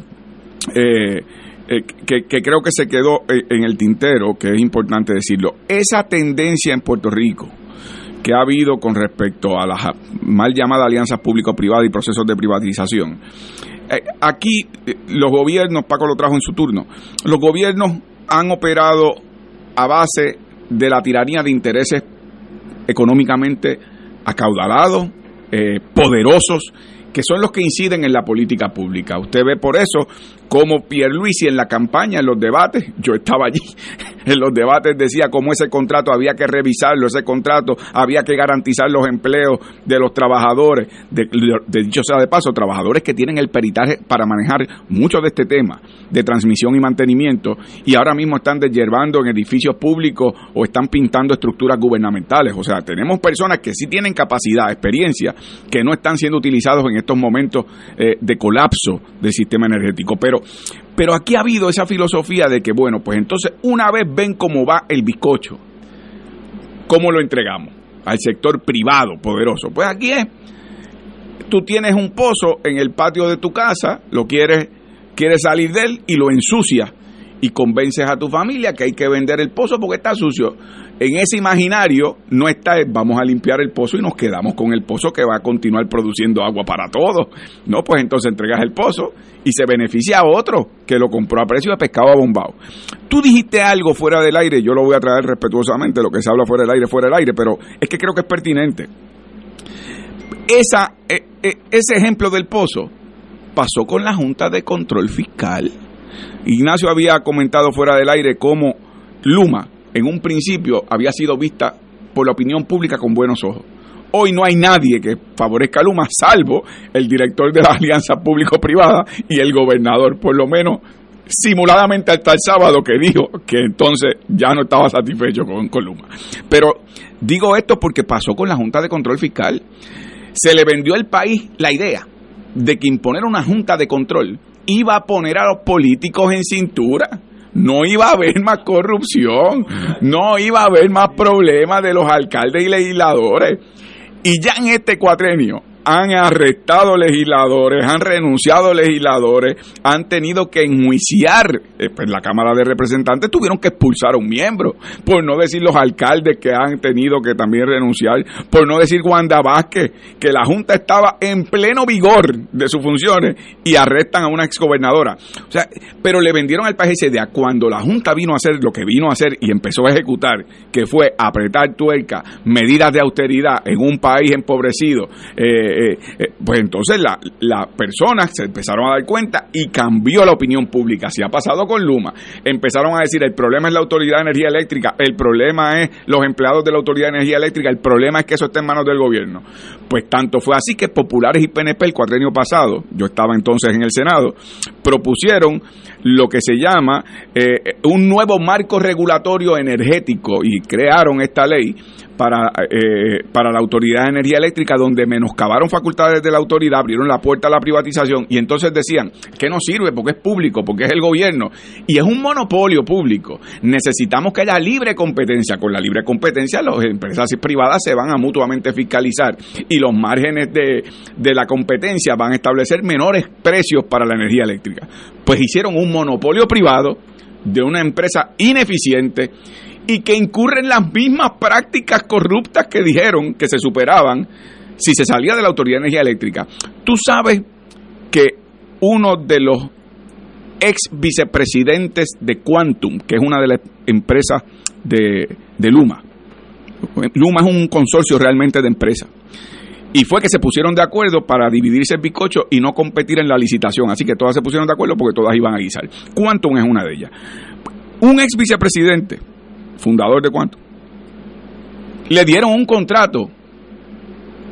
eh, eh, que, creo que se quedó eh, en el tintero, que es importante decirlo. Esa tendencia en Puerto Rico que ha habido con respecto a las mal llamadas alianzas público-privadas y procesos de privatización eh, aquí los gobiernos, Paco lo trajo en su turno, los gobiernos han operado a base de la tiranía de intereses económicamente acaudalados, eh, poderosos, que son los que inciden en la política pública. Usted ve por eso como Pierluisi en la campaña, en los debates, yo estaba allí, en los debates decía cómo ese contrato había que revisarlo, ese contrato había que garantizar los empleos de los trabajadores, de, dicho sea de paso, trabajadores que tienen el peritaje para manejar mucho de este tema de transmisión y mantenimiento y ahora mismo están desyerbando en edificios públicos o están pintando estructuras gubernamentales. O sea, tenemos personas que sí tienen capacidad, experiencia, que no están siendo utilizados en estos momentos eh, de colapso del sistema energético. Pero pero, aquí ha habido esa filosofía de que, bueno, pues entonces una vez ven cómo va el bizcocho, ¿cómo lo entregamos? Al sector privado poderoso. Pues aquí es, tú tienes un pozo en el patio de tu casa, lo quieres, quieres salir de él y lo ensucias y convences a tu familia que hay que vender el pozo porque está sucio. En ese imaginario no está vamos a limpiar el pozo y nos quedamos con el pozo que va a continuar produciendo agua para todos. No, pues entonces entregas el pozo y se beneficia a otro que lo compró a precio de pescado abombado. Tú dijiste algo fuera del aire, yo lo voy a traer respetuosamente, lo que se habla fuera del aire, fuera del aire, pero es que creo que es pertinente. Esa, e, e, ese ejemplo del pozo pasó con la Junta de Control Fiscal Ignacio había comentado fuera del aire cómo Luma en un principio había sido vista por la opinión pública con buenos ojos. Hoy no hay nadie que favorezca a Luma, salvo el director de la alianza público-privada y el gobernador, por lo menos simuladamente hasta el sábado que dijo que entonces ya no estaba satisfecho con, con Luma. Pero digo esto porque pasó con la Junta de Control Fiscal. Se le vendió al país la idea de que imponer una Junta de Control iba a poner a los políticos en cintura. No iba a haber más corrupción, no iba a haber más problemas de los alcaldes y legisladores. Y ya en este cuatrenio han arrestado legisladores, han renunciado legisladores, han tenido que enjuiciar, eh, pues la Cámara de Representantes tuvieron que expulsar a un miembro, por no decir los alcaldes que han tenido que también renunciar, por no decir Wanda Vázquez, que la Junta estaba en pleno vigor de sus funciones y arrestan a una exgobernadora. O sea, pero le vendieron al país esa idea cuando la Junta vino a hacer lo que vino a hacer y empezó a ejecutar, que fue apretar tuerca, medidas de austeridad en un país empobrecido, eh, eh, eh, pues entonces las la personas se empezaron a dar cuenta y cambió la opinión pública. Así ha pasado con Luma. Empezaron a decir, el problema es la Autoridad de Energía Eléctrica, el problema es los empleados de la Autoridad de Energía Eléctrica, el problema es que eso está en manos del gobierno. Pues tanto fue así que Populares y PNP el cuatrenio pasado, yo estaba entonces en el Senado, propusieron lo que se llama eh, un nuevo marco regulatorio energético y crearon esta ley para, para la Autoridad de Energía Eléctrica donde menoscabaron facultades de la autoridad, abrieron la puerta a la privatización y entonces decían que no sirve porque es público, porque es el gobierno y es un monopolio público. Necesitamos que haya libre competencia. Con la libre competencia las empresas privadas se van a mutuamente fiscalizar y los márgenes de, de la competencia van a establecer menores precios para la energía eléctrica. Pues hicieron un monopolio privado de una empresa ineficiente y que incurre en las mismas prácticas corruptas que dijeron que se superaban si se salía de la Autoridad de Energía Eléctrica. Tú sabes que uno de los ex vicepresidentes de Quantum, que es una de las empresas de, de Luma, Luma es un consorcio realmente de empresas, y fue que se pusieron de acuerdo para dividirse el bizcocho y no competir en la licitación. Así que todas se pusieron de acuerdo porque todas iban a guisar. Quantum es una de ellas. Un ex vicepresidente, fundador de Quantum, le dieron un contrato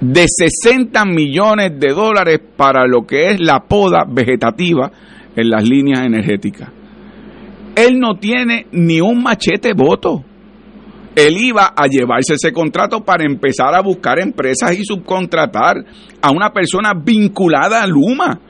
de 60 millones de dólares para lo que es la poda vegetativa en las líneas energéticas. Él no tiene ni un machete voto él iba a llevarse ese contrato para empezar a buscar empresas y subcontratar a una persona vinculada a Luma.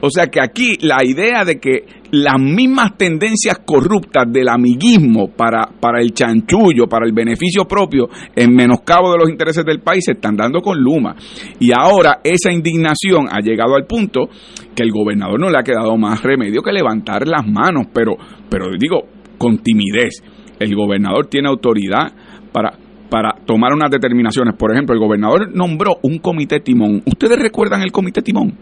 O sea que aquí la idea de que las mismas tendencias corruptas del amiguismo para, para el chanchullo, para el beneficio propio, en menoscabo de los intereses del país, se están dando con Luma. Y ahora esa indignación ha llegado al punto que el gobernador no le ha quedado más remedio que levantar las manos, pero, pero digo, con timidez el gobernador tiene autoridad para, para tomar unas determinaciones. Por ejemplo, el gobernador nombró un comité timón. ¿Ustedes recuerdan el comité timón?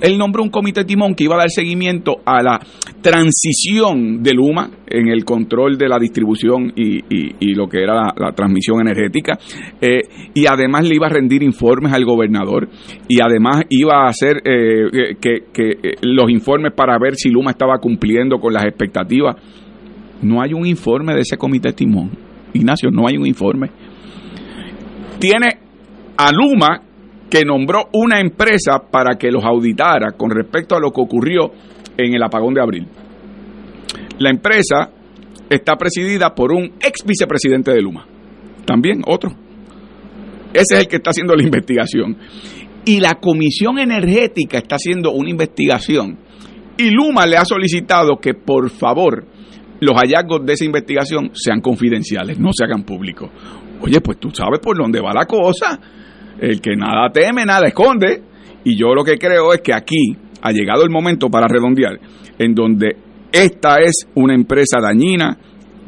Él nombró un comité timón que iba a dar seguimiento a la transición de Luma en el control de la distribución y, lo que era la, transmisión energética. Eh, y además le iba a rendir informes al gobernador y además iba a hacer eh, que, que eh, los informes para ver si Luma estaba cumpliendo con las expectativas no hay un informe de ese comité timón. Ignacio, no hay un informe. Tiene a Luma que nombró una empresa para que los auditara con respecto a lo que ocurrió en el apagón de abril. La empresa está presidida por un ex vicepresidente de Luma. También otro. Ese es el que está haciendo la investigación. Y la Comisión Energética está haciendo una investigación. Y Luma le ha solicitado que por favor los hallazgos de esa investigación sean confidenciales, no se hagan públicos. Oye, pues tú sabes por dónde va la cosa. El que nada teme, nada esconde. Y yo lo que creo es que aquí ha llegado el momento para redondear, en donde esta es una empresa dañina,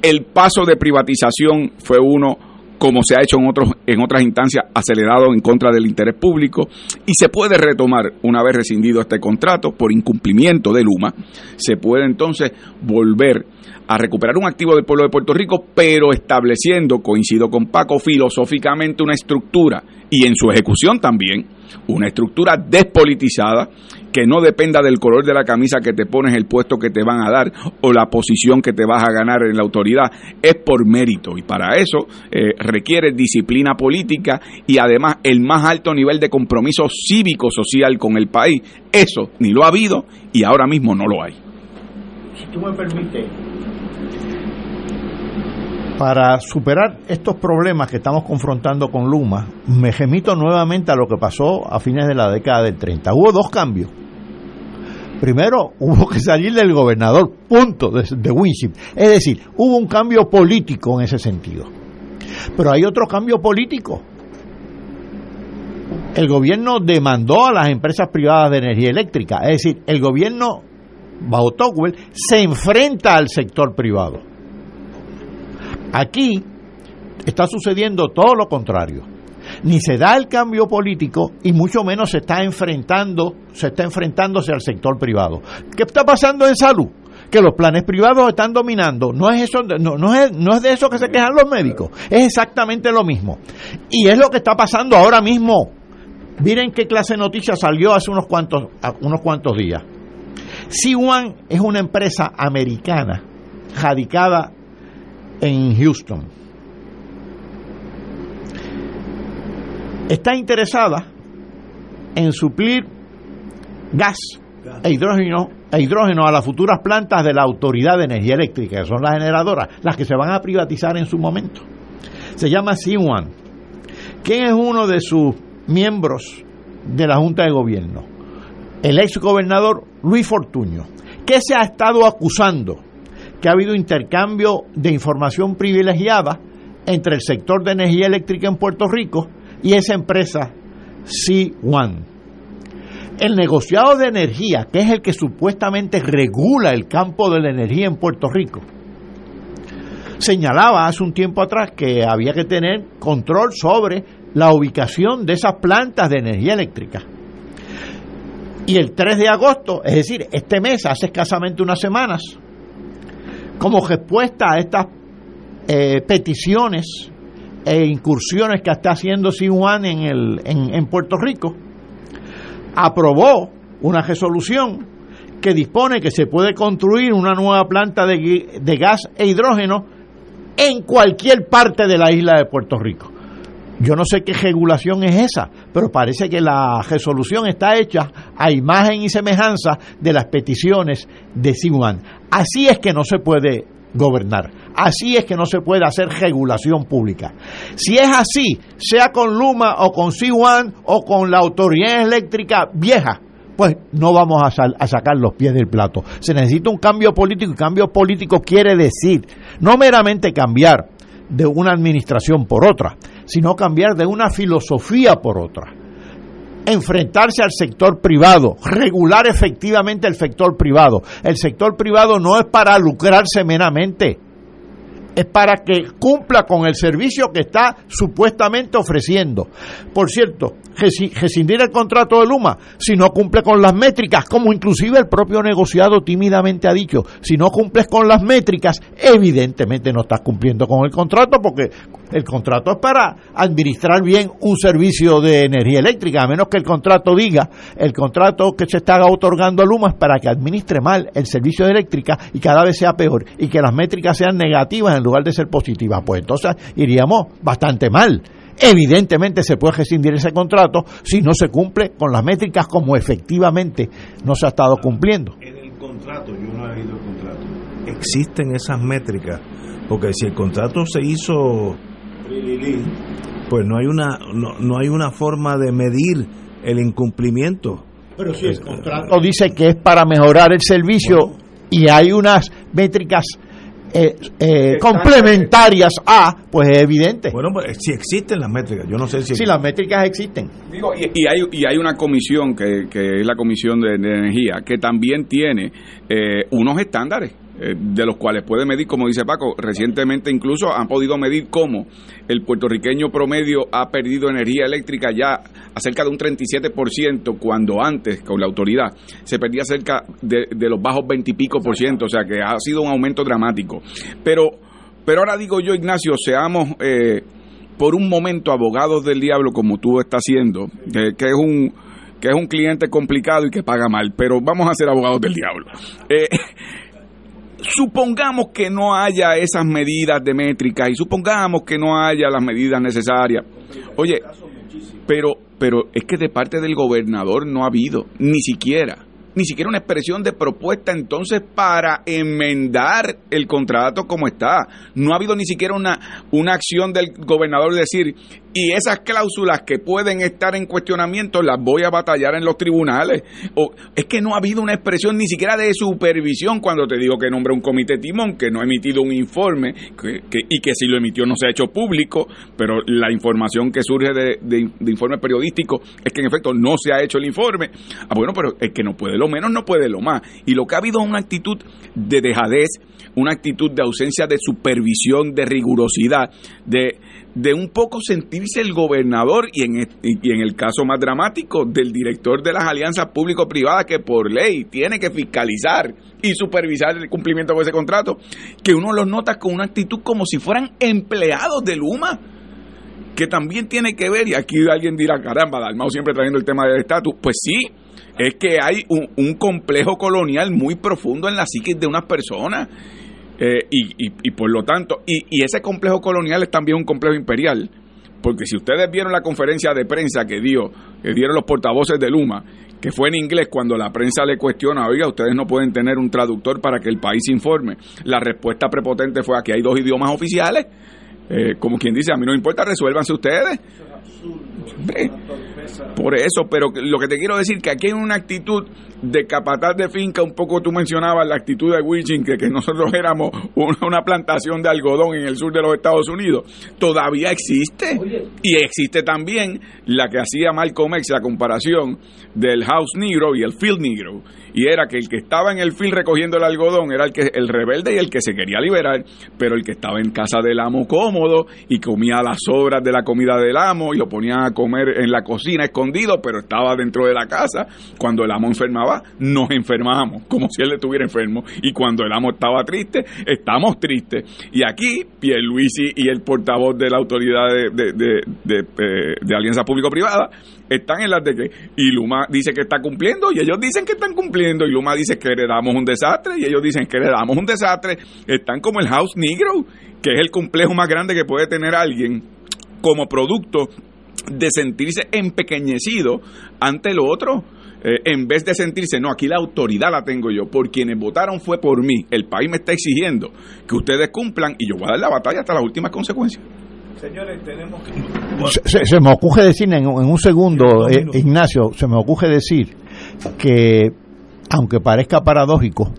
el paso de privatización fue uno como se ha hecho en, otros, en otras instancias, acelerado en contra del interés público, y se puede retomar una vez rescindido este contrato por incumplimiento de Luma, se puede entonces volver a recuperar un activo del pueblo de Puerto Rico, pero estableciendo, coincido con Paco, filosóficamente una estructura y en su ejecución también, una estructura despolitizada que no dependa del color de la camisa que te pones, el puesto que te van a dar o la posición que te vas a ganar en la autoridad, es por mérito y para eso eh, requiere disciplina política y además el más alto nivel de compromiso cívico-social con el país. Eso ni lo ha habido y ahora mismo no lo hay. Si tú me permites, para superar estos problemas que estamos confrontando con Luma, me remito nuevamente a lo que pasó a fines de la década del 30. Hubo dos cambios. Primero, hubo que salir del gobernador, punto, de, de Es decir, hubo un cambio político en ese sentido. Pero hay otro cambio político. El gobierno demandó a las empresas privadas de energía eléctrica. Es decir, el gobierno, bajo se enfrenta al sector privado Aquí está sucediendo todo lo contrario. Ni se da el cambio político y mucho menos se está enfrentando, se está enfrentándose al sector privado. ¿Qué está pasando en salud? que los planes privados están dominando. No es eso, no, no, es, no es de eso que se quejan los médicos. Es exactamente lo mismo. Y es lo que está pasando ahora mismo. Miren qué clase de noticia salió hace unos cuantos, unos cuantos días. C1 es una empresa americana radicada en Houston. Está interesada en suplir gas e hidrógeno, e hidrógeno a las futuras plantas de la Autoridad de Energía Eléctrica, que son las generadoras, las que se van a privatizar en su momento. Se llama C1. ¿Quién es uno de sus miembros de la Junta de Gobierno, el ex gobernador Luis Fortuño, que se ha estado acusando que ha habido intercambio de información privilegiada entre el sector de energía eléctrica en Puerto Rico y esa empresa C1. El negociado de energía, que es el que supuestamente regula el campo de la energía en Puerto Rico, señalaba hace un tiempo atrás que había que tener control sobre la ubicación de esas plantas de energía eléctrica. Y el 3 de agosto, es decir, este mes, hace escasamente unas semanas, como respuesta a estas eh, peticiones e incursiones que está haciendo Siwan en, el, en, en Puerto Rico, aprobó una resolución que dispone que se puede construir una nueva planta de, de gas e hidrógeno en cualquier parte de la isla de Puerto Rico. Yo no sé qué regulación es esa, pero parece que la resolución está hecha a imagen y semejanza de las peticiones de Siwan. Así es que no se puede gobernar. Así es que no se puede hacer regulación pública. Si es así, sea con Luma o con Siwan o con la autoridad eléctrica vieja, pues no vamos a, a, sacar los pies del plato. Se necesita un cambio político y cambio político quiere decir no meramente cambiar de una administración por otra, sino cambiar de una filosofía por otra. Enfrentarse al sector privado, regular efectivamente el sector privado. El sector privado no es para lucrarse meramente, es para que cumpla con el servicio que está supuestamente ofreciendo. Por cierto, rescindir el contrato de Luma si no cumple con las métricas, como inclusive el propio negociado tímidamente ha dicho, si no cumples con las métricas, evidentemente no estás cumpliendo con el contrato porque el contrato es para administrar bien un servicio de energía eléctrica, a menos que el contrato diga, el contrato que se está otorgando a Luma es para que administre mal el servicio de eléctrica y cada vez sea peor y que las métricas sean negativas en lugar de ser positivas. Pues entonces iríamos bastante mal. Evidentemente se puede rescindir ese contrato si no se cumple con las métricas como efectivamente no se ha estado cumpliendo. En el contrato, yo no he leído el contrato, existen esas métricas, porque si el contrato se hizo, pues no hay una, no, no hay una forma de medir el incumplimiento. Pero si el contrato dice que es para mejorar el servicio y hay unas métricas eh, eh, complementarias a, pues es evidente. Bueno, pues si existen las métricas, yo no sé si... Sí, las métricas existen. Digo, y, y, hay, y hay una comisión que, que es la Comisión de, de Energía, que también tiene eh, unos estándares de los cuales puede medir, como dice Paco, recientemente incluso han podido medir cómo el puertorriqueño promedio ha perdido energía eléctrica ya a cerca de un 37%, cuando antes, con la autoridad, se perdía cerca de, de los bajos 20 y pico por ciento, o sea que ha sido un aumento dramático. Pero, pero ahora digo yo, Ignacio, seamos... Eh, por un momento abogados del diablo como tú estás haciendo, que, que es un que es un cliente complicado y que paga mal, pero vamos a ser abogados del diablo. Eh, supongamos que no haya esas medidas de métrica y supongamos que no haya las medidas necesarias. Oye, pero, pero es que de parte del gobernador no ha habido, ni siquiera, ni siquiera una expresión de propuesta entonces para enmendar el contrato como está. No ha habido ni siquiera una, una acción del gobernador de decir, y esas cláusulas que pueden estar en cuestionamiento las voy a batallar en los tribunales. O, es que no ha habido una expresión ni siquiera de supervisión cuando te digo que nombra un comité timón que no ha emitido un informe que, que, y que si lo emitió no se ha hecho público, pero la información que surge de, de, de informe periodístico es que en efecto no se ha hecho el informe. Ah, bueno, pero el que no puede lo menos no puede lo más. Y lo que ha habido es una actitud de dejadez, una actitud de ausencia de supervisión, de rigurosidad, de de un poco sentirse el gobernador y en, y en el caso más dramático del director de las alianzas público-privadas que por ley tiene que fiscalizar y supervisar el cumplimiento de ese contrato, que uno los nota con una actitud como si fueran empleados de Luma, que también tiene que ver, y aquí alguien dirá, caramba, Dalmau siempre trayendo el tema del estatus, pues sí, es que hay un, un complejo colonial muy profundo en la psiquis de unas personas eh, y, y, y, por lo tanto, y, y, ese complejo colonial es también un complejo imperial, porque si ustedes vieron la conferencia de prensa que dio, que dieron los portavoces de Luma, que fue en inglés cuando la prensa le cuestiona, oiga, ustedes no pueden tener un traductor para que el país informe. La respuesta prepotente fue aquí hay dos idiomas oficiales, eh, como quien dice, a mí no me importa, resuélvanse ustedes. Ve, Por eso, pero lo que te quiero decir que aquí hay una actitud de capataz de finca, un poco tú mencionabas la actitud de Wilson, que, que nosotros éramos una, una plantación de algodón en el sur de los Estados Unidos, todavía existe. Y existe también la que hacía Malcolm X, la comparación del House Negro y el Field Negro. Y era que el que estaba en el field recogiendo el algodón era el que el rebelde y el que se quería liberar, pero el que estaba en casa del amo cómodo y comía las sobras de la comida del amo y lo ponía a comer en la cocina escondido, pero estaba dentro de la casa. Cuando el amo enfermaba, nos enfermábamos, como si él estuviera enfermo. Y cuando el amo estaba triste, estamos tristes. Y aquí, Pierluisi y el portavoz de la autoridad de, de, de, alianza público-privada están en las de que Luma dice que está cumpliendo y ellos dicen que están cumpliendo y Luma dice que heredamos un desastre y ellos dicen que heredamos un desastre. Están como el House Negro, que es el complejo más grande que puede tener alguien como producto de sentirse empequeñecido ante lo otro. Eh, en vez de sentirse, no, aquí la autoridad la tengo yo, por quienes votaron fue por mí, el país me está exigiendo que ustedes cumplan y yo voy a dar la batalla hasta las últimas consecuencias. Señores, tenemos que... Se, se me ocurre decir en, en un segundo, eh, Ignacio, se me ocurre decir que, aunque parezca paradójico,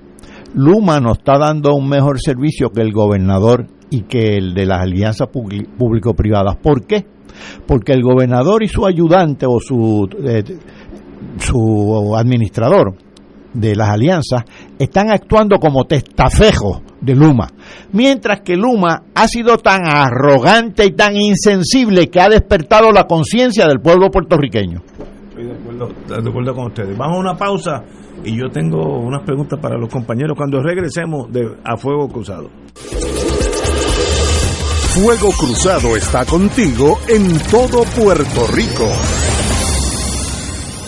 Luma nos está dando un mejor servicio que el gobernador y que el de las alianzas público-privadas. ¿Por qué? Porque el gobernador y su ayudante o su, eh, su administrador de las alianzas están actuando como testafejos de Luma, mientras que Luma ha sido tan arrogante y tan insensible que ha despertado la conciencia del pueblo puertorriqueño. Estoy de acuerdo, de acuerdo con ustedes. Vamos a una pausa y yo tengo unas preguntas para los compañeros cuando regresemos de A Fuego Cruzado. Fuego Cruzado está contigo en todo Puerto Rico.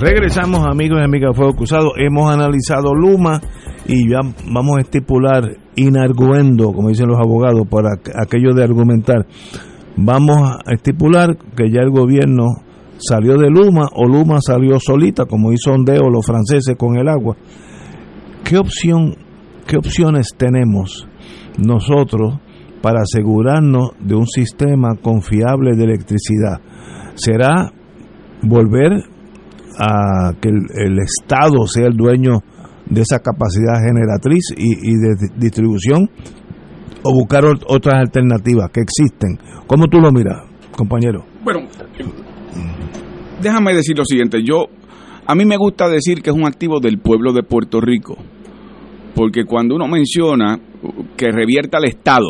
Regresamos amigos y amigas de Fuego Cruzado. Hemos analizado Luma y ya vamos a estipular inarguendo, como dicen los abogados, para aquello de argumentar. Vamos a estipular que ya el gobierno salió de Luma o Luma salió solita, como hizo Ondeo los franceses con el agua. ¿Qué opción, qué opciones tenemos nosotros para asegurarnos de un sistema confiable de electricidad? ¿Será volver a que el, Estado sea el dueño de esa capacidad generatriz y, de distribución o buscar ot- otras alternativas que existen. ¿Cómo tú lo miras, compañero? Bueno, déjame decir lo siguiente. Yo, a mí me gusta decir que es un activo del pueblo de Puerto Rico, porque cuando uno menciona que revierta al Estado,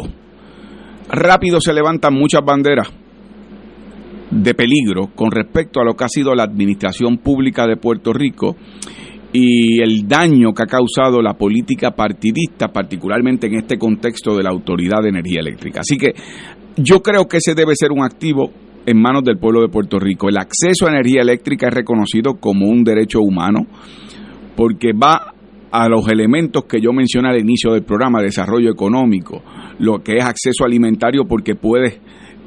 rápido se levantan muchas banderas de peligro con respecto a lo que ha sido la administración pública de Puerto Rico y el daño que ha causado la política partidista, particularmente en este contexto de la Autoridad de Energía Eléctrica. Así que yo creo que ese debe ser un activo en manos del pueblo de Puerto Rico. El acceso a energía eléctrica es reconocido como un derecho humano porque va a los elementos que yo mencioné al inicio del programa, desarrollo económico, lo que es acceso alimentario porque puedes,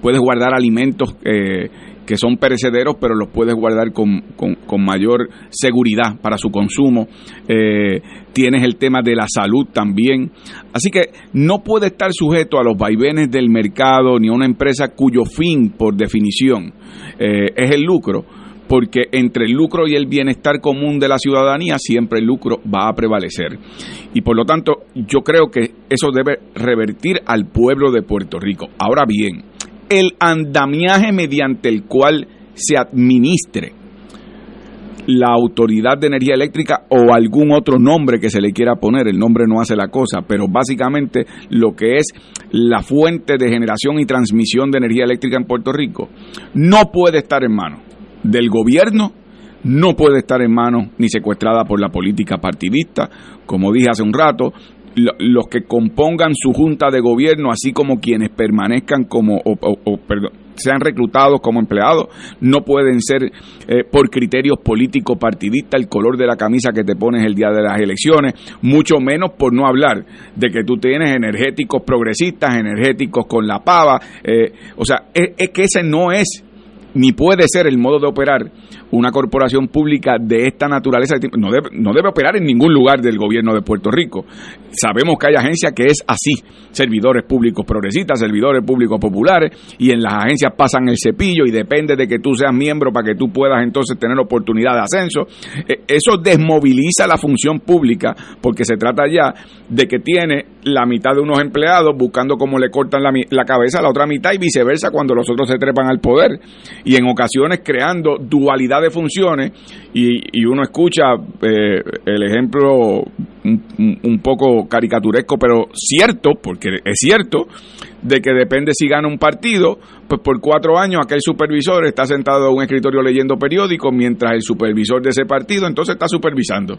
puedes guardar alimentos eh, que son perecederos, pero los puedes guardar con, con- mayor seguridad para su consumo. Eh, tienes el tema de la salud también. Así que no puede estar sujeto a los vaivenes del mercado ni a una empresa cuyo fin, por definición, eh, es el lucro porque entre el lucro y el bienestar común de la ciudadanía siempre el lucro va a prevalecer. Y por lo tanto, yo creo que eso debe revertir al pueblo de Puerto Rico. Ahora bien, el andamiaje mediante el cual se administre la Autoridad de Energía Eléctrica o algún otro nombre que se le quiera poner, el nombre no hace la cosa, pero básicamente lo que es la fuente de generación y transmisión de energía eléctrica en Puerto Rico no puede estar en manos del gobierno, no puede estar en manos ni secuestrada por la política partidista, como dije hace un rato, los que compongan su junta de gobierno, así como quienes permanezcan como, o, o- perdón, sean reclutados como empleados, no pueden ser eh, por criterios políticos partidistas el color de la camisa que te pones el día de las elecciones, mucho menos por no hablar de que tú tienes energéticos progresistas, energéticos con la pava, eh, o sea, es que ese no es ni puede ser el modo de operar una corporación pública de esta naturaleza. No debe, no debe operar en ningún lugar del gobierno de Puerto Rico. Sabemos que hay agencias que es así, servidores públicos progresistas, servidores públicos populares, y en las agencias pasan el cepillo y depende de que tú seas miembro para que tú puedas entonces tener oportunidad de ascenso. Eh, Eso desmoviliza la función pública porque se trata ya de que tiene la mitad de unos empleados buscando cómo le cortan la, la cabeza a la otra mitad y viceversa cuando los otros se trepan al poder y en ocasiones creando dualidad de funciones y, y uno escucha eh, el ejemplo un, un- poco caricaturesco pero cierto porque es cierto de que depende si gana un partido pues por cuatro años aquel supervisor está sentado en un escritorio leyendo periódicos mientras el supervisor de ese partido entonces está supervisando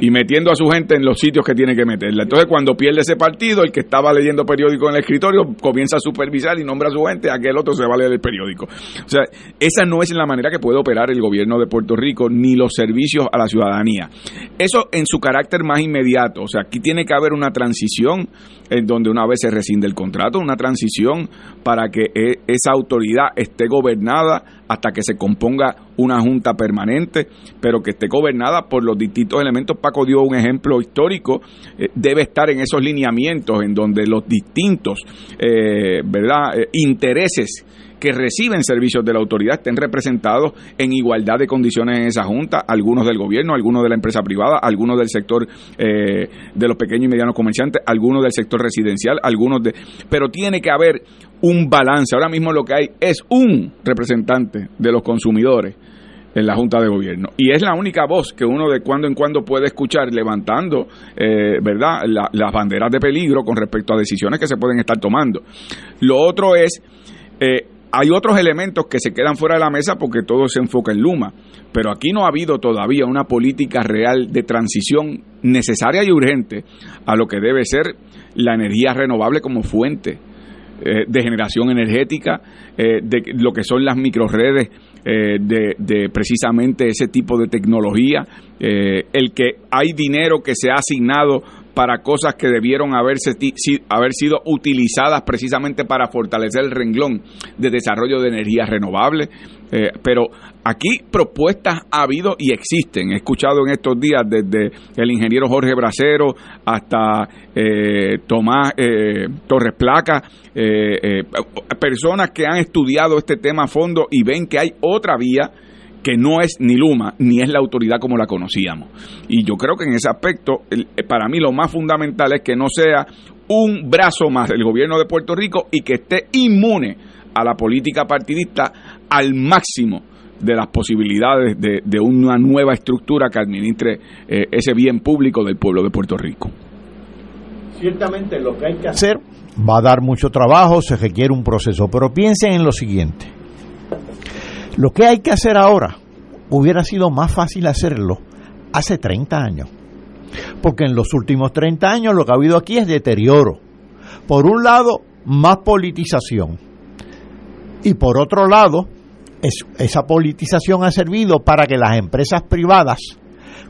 y metiendo a su gente en los sitios que tiene que meterla. Entonces, cuando pierde ese partido, el que estaba leyendo periódico en el escritorio comienza a supervisar y nombra a su gente, aquel otro se va a leer el periódico. O sea, esa no es la manera que puede operar el gobierno de Puerto Rico ni los servicios a la ciudadanía. Eso en su carácter más inmediato. O sea, aquí tiene que haber una transición en donde una vez se rescinde el contrato, una transición para que e- esa autoridad esté gobernada hasta que se componga una junta permanente, pero que esté gobernada por los distintos elementos Paco dio un ejemplo histórico, eh, debe estar en esos lineamientos en donde los distintos eh, ¿verdad? Eh, intereses que reciben servicios de la autoridad estén representados en igualdad de condiciones en esa junta, algunos del gobierno, algunos de la empresa privada, algunos del sector de los pequeños y medianos comerciantes, algunos del sector residencial, algunos de... Pero tiene que haber un balance. Ahora mismo lo que hay es un representante de los consumidores en la Junta de Gobierno. Y es la única voz que uno de cuando en cuando puede escuchar levantando, eh, ¿verdad?, las banderas de peligro con respecto a decisiones que se pueden estar tomando. Lo otro es, eh, hay otros elementos que se quedan fuera de la mesa porque todo se enfoca en Luma, pero aquí no ha habido todavía una política real de transición necesaria y urgente a lo que debe ser la energía renovable como fuente eh, de generación energética, de lo que son las microredes eh, de, precisamente ese tipo de tecnología, eh, el que hay dinero que se ha asignado para cosas que debieron haberse, haber sido utilizadas precisamente para fortalecer el renglón de desarrollo de energías renovables. Eh, pero aquí propuestas ha habido y existen. He escuchado en estos días desde el ingeniero Jorge Bracero hasta eh, Tomás eh, Torres Placa, personas que han estudiado este tema a fondo y ven que hay otra vía que no es ni Luma ni es la autoridad como la conocíamos. Y yo creo que en ese aspecto, para mí lo más fundamental es que no sea un brazo más del gobierno de Puerto Rico y que esté inmune a la política partidista al máximo de las posibilidades de, una nueva estructura que administre eh, ese bien público del pueblo de Puerto Rico. Ciertamente lo que hay que hacer va a dar mucho trabajo, se requiere un proceso, pero piensen en lo siguiente. Lo que hay que hacer ahora hubiera sido más fácil hacerlo hace 30 años. Porque en los últimos 30 años lo que ha habido aquí es deterioro. Por un lado, más politización. Y por otro lado, esa politización ha servido para que las empresas privadas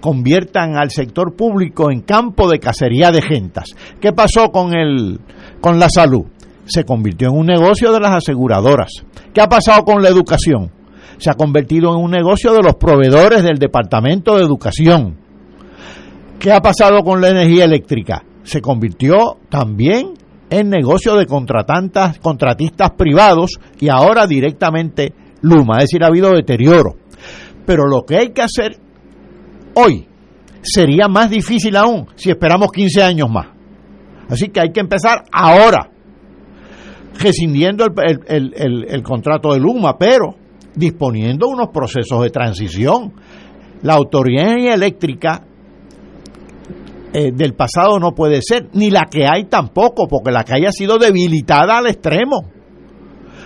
conviertan al sector público en campo de cacería de gentas. ¿Qué pasó con, el, con la salud? Se convirtió en un negocio de las aseguradoras. ¿Qué ha pasado con la educación? Se ha convertido en un negocio de los proveedores del Departamento de Educación. ¿Qué ha pasado con la energía eléctrica? Se convirtió también en negocio de contratantas, contratistas privados y ahora directamente Luma, es decir, ha habido deterioro. Pero lo que hay que hacer hoy sería más difícil aún si esperamos 15 años más. Así que hay que empezar ahora, rescindiendo el contrato de Luma, pero disponiendo unos procesos de transición. La autoridad eléctrica eh, del pasado no puede ser, ni la que hay tampoco, porque la que hay ha sido debilitada al extremo.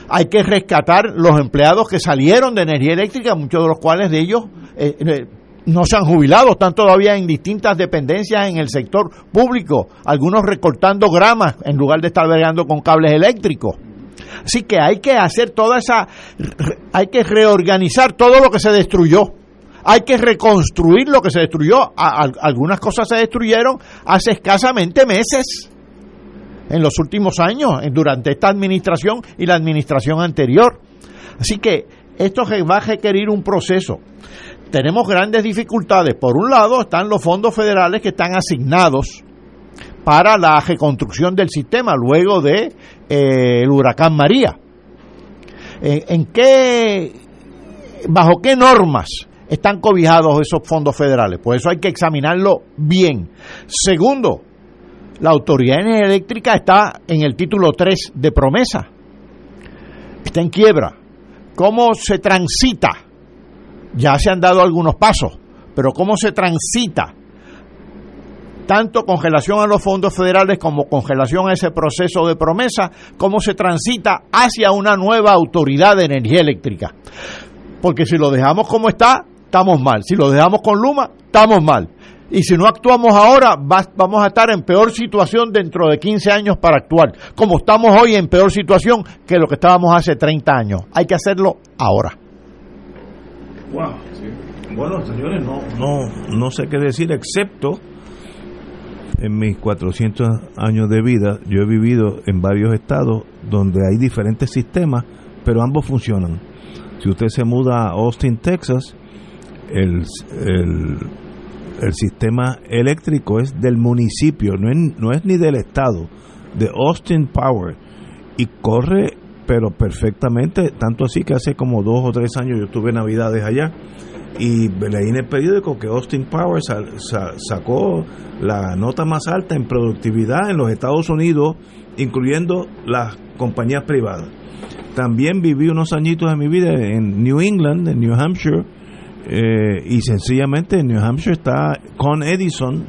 Hay que rescatar los empleados que salieron de energía eléctrica, muchos de los cuales de ellos eh, eh, no se han jubilado, están todavía en distintas dependencias en el sector público, algunos recortando gramas en lugar de estar bregando con cables eléctricos. Así que hay que hacer toda esa, hay que reorganizar todo lo que se destruyó. Hay que reconstruir lo que se destruyó. algunas cosas se destruyeron hace escasamente meses, en los últimos años, durante esta administración y la administración anterior. Así que esto va a requerir un proceso. Tenemos grandes dificultades. Por un lado están los fondos federales que están asignados para la reconstrucción del sistema luego de eh, huracán María. ¿En, qué, bajo qué normas están cobijados esos fondos federales? Pues eso hay que examinarlo bien. Segundo, la autoridad eléctrica está en el título 3 de promesa. Está en quiebra. ¿Cómo se transita? Ya se han dado algunos pasos, pero ¿cómo se transita tanto con relación a los fondos federales como con relación a ese proceso de promesa, cómo se transita hacia una nueva autoridad de energía eléctrica. Porque si lo dejamos como está, estamos mal. Si lo dejamos con Luma, estamos mal. Y si no actuamos ahora, vamos a estar en peor situación dentro de 15 años para actuar. Como estamos hoy en peor situación que lo que estábamos hace 30 años. Hay que hacerlo ahora. Bueno, señores, no, no, no sé qué decir, excepto en mis 400 años de vida, yo he vivido en varios estados donde hay diferentes sistemas, pero ambos funcionan. Si usted se muda a Austin, Texas, el, el sistema eléctrico es del municipio, no es, no es ni del estado, de Austin Power. Y corre, pero perfectamente, tanto así que hace como dos o tres años yo tuve navidades allá y leí en el periódico que Austin Power sa- sa- sacó la nota más alta en productividad en los Estados Unidos, incluyendo las compañías privadas. También viví unos añitos de mi vida en New England, en New Hampshire, eh, y sencillamente en New Hampshire está con Edison,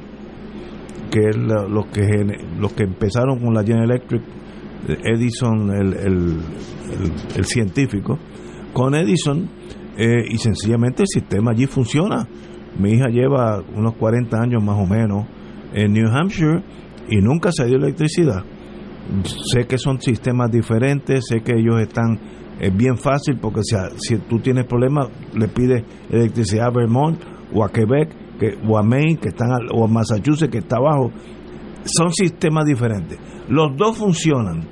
que es la- los que los que empezaron con la General Electric, eh, Edison el- el científico, con Edison, eh, y sencillamente el sistema allí funciona. Mi hija lleva unos 40 años más o menos en New Hampshire y nunca se dio electricidad. Sé que son sistemas diferentes, sé que ellos están es bien fácil porque si, si tú tienes problemas le pides electricidad a Vermont o a Quebec que, o a Maine que están o a Massachusetts que está abajo son sistemas diferentes los dos funcionan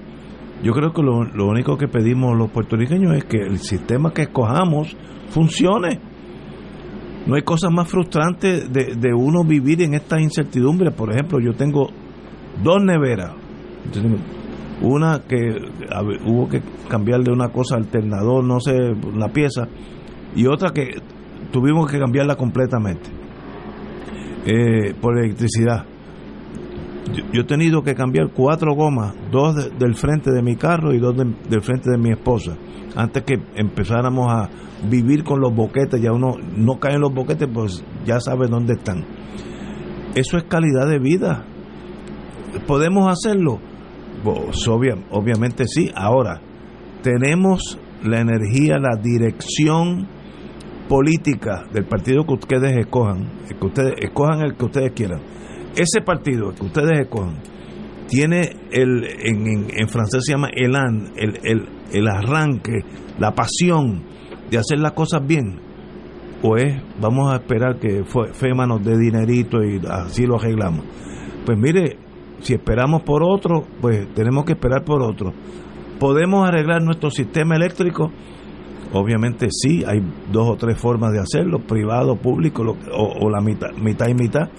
yo creo que lo, lo único que pedimos los puertorriqueños es que el sistema que escojamos funcione. No hay cosa más frustrante de, de uno vivir en esta incertidumbre. Por ejemplo yo tengo dos neveras. Una que hubo que cambiarle una cosa alternador, no sé, una pieza, y otra que tuvimos que cambiarla completamente eh, por electricidad. Yo, he tenido que cambiar cuatro gomas, dos de- del frente de mi carro y dos de- del frente de mi esposa, antes que empezáramos a vivir con los boquetes, ya uno no cae en los boquetes, pues ya sabe dónde están. Eso es calidad de vida. ¿Podemos hacerlo? Pues, obvia- obviamente sí. Ahora, tenemos la energía, la dirección política del partido que ustedes escojan, que ustedes escojan el que ustedes quieran. Ese partido que ustedes escojan tiene el en, en, francés se llama elan, el, el, el arranque, la pasión de hacer las cosas bien. O es, vamos a esperar que FEMA nos dé dinerito y así lo arreglamos. Pues mire, si esperamos por otro, pues tenemos que esperar por otro. ¿Podemos arreglar nuestro sistema eléctrico? Obviamente sí, hay dos o tres formas de hacerlo, privado, público o, o la mitad, mitad y mitad.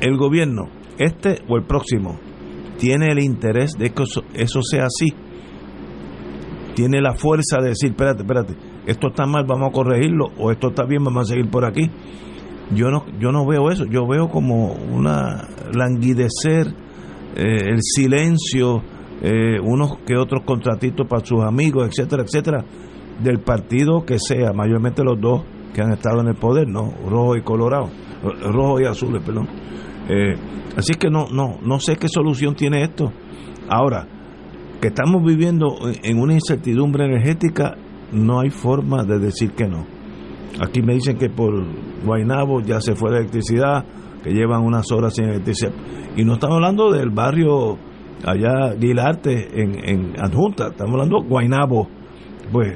El gobierno, este o el próximo, tiene el interés de que eso, sea así. Tiene la fuerza de decir, espérate, espérate, esto está mal, vamos a corregirlo, o esto está bien, vamos a seguir por aquí. Yo no, yo no veo eso, yo veo como una languidecer, eh, el silencio, eh, unos que otros contratitos para sus amigos, etcétera, etcétera, del partido que sea, mayormente los dos que han estado en el poder, ¿no? Rojo y colorado, ro- rojo y azules, perdón. Eh, así que no, no, no sé qué solución tiene esto. Ahora, que estamos viviendo en una incertidumbre energética, no hay forma de decir que no. Aquí me dicen que por Guainabo ya se fue la electricidad, que llevan unas horas sin electricidad. Y no estamos hablando del barrio allá, Guilarte, en, en Adjunta, estamos hablando de Guainabo. Pues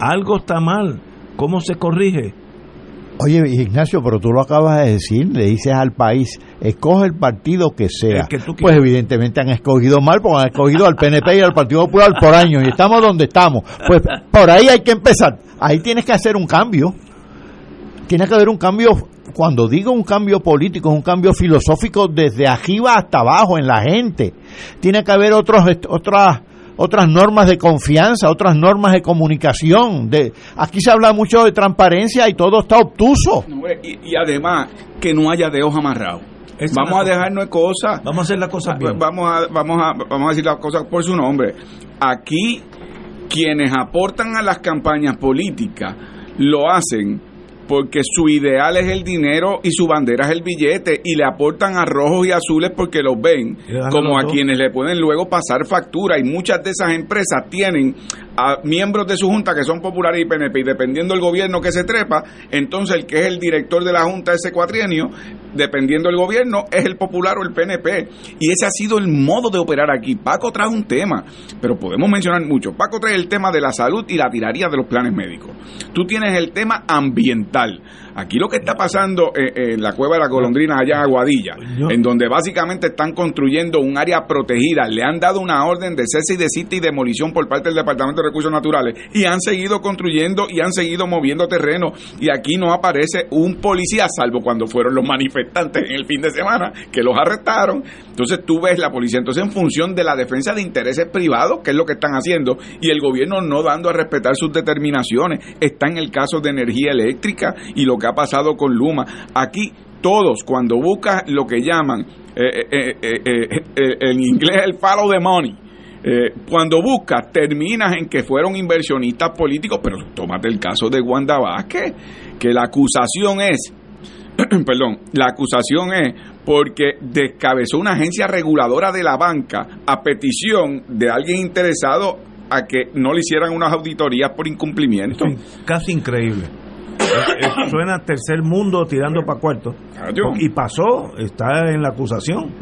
algo está mal. ¿Cómo se corrige? Oye, Ignacio, pero tú lo acabas de decir, le dices al país, escoge el partido que sea. Que pues evidentemente han escogido mal, porque han escogido al PNP y al Partido Popular por años, y estamos donde estamos. Pues por ahí hay que empezar. Ahí tienes que hacer un cambio. Tiene que haber un cambio, cuando digo un cambio político, es un cambio filosófico desde arriba hasta abajo en la gente. Tiene que haber otros, otras otras normas de confianza, otras normas de comunicación. De, aquí se habla mucho de transparencia y todo está obtuso. Y, y además que no haya dedos amarrados. Es Vamos a cosa. dejarnos de cosas. Vamos a hacer las cosas bien. Vamos a, vamos a, vamos a decir las cosas por su nombre. Aquí quienes aportan a las campañas políticas lo hacen porque su ideal es el dinero y su bandera es el billete y le aportan a rojos y azules porque los ven como a quienes le pueden luego pasar factura y muchas de esas empresas tienen a miembros de su junta que son populares y PNP y dependiendo del gobierno que se trepa, entonces el que es el director de la junta ese cuatrienio, dependiendo del gobierno, es el popular o el PNP. Y ese ha sido el modo de operar aquí. Paco trae un tema, pero podemos mencionar mucho. Paco trae el tema de la salud y la tiraría de los planes médicos. Tú tienes el tema ambiental tal. Aquí lo que está pasando en, la cueva de la golondrina allá en Aguadilla, en donde básicamente están construyendo un área protegida, le han dado una orden de cese y de cita y demolición por parte del Departamento de Recursos Naturales y han seguido construyendo y han seguido moviendo terreno y aquí no aparece un policía, salvo cuando fueron los manifestantes en el fin de semana que los arrestaron. Entonces tú ves la policía, entonces en función de la defensa de intereses privados, que es lo que están haciendo, y el gobierno no dando a respetar sus determinaciones. Está en el caso de energía eléctrica y lo que ha pasado con Luma. Aquí todos, cuando buscas lo que llaman, eh, eh, eh, en inglés el follow the money, cuando buscas, terminas en que fueron inversionistas políticos, pero tómate el caso de Wanda Vázquez, que la acusación es, perdón, la acusación es porque descabezó una agencia reguladora de la banca a petición de alguien interesado a que no le hicieran unas auditorías por incumplimiento. casi increíble. Suena tercer mundo tirando para cuarto. Y pasó, está en la acusación.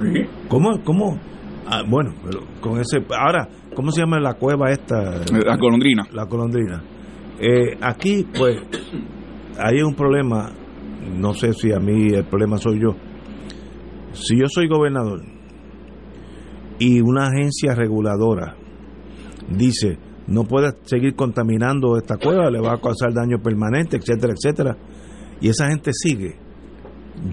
¿Cómo? ¿Cómo? Ah, bueno, pero con ese. Ahora, ¿cómo se llama la cueva esta? La colondrina. La colondrina. Eh, aquí, pues, hay un problema. No sé si a mí el problema soy yo. Si yo soy gobernador y una agencia reguladora dice no puede seguir contaminando esta cueva, le va a causar daño permanente, etcétera, etcétera. Y esa gente sigue.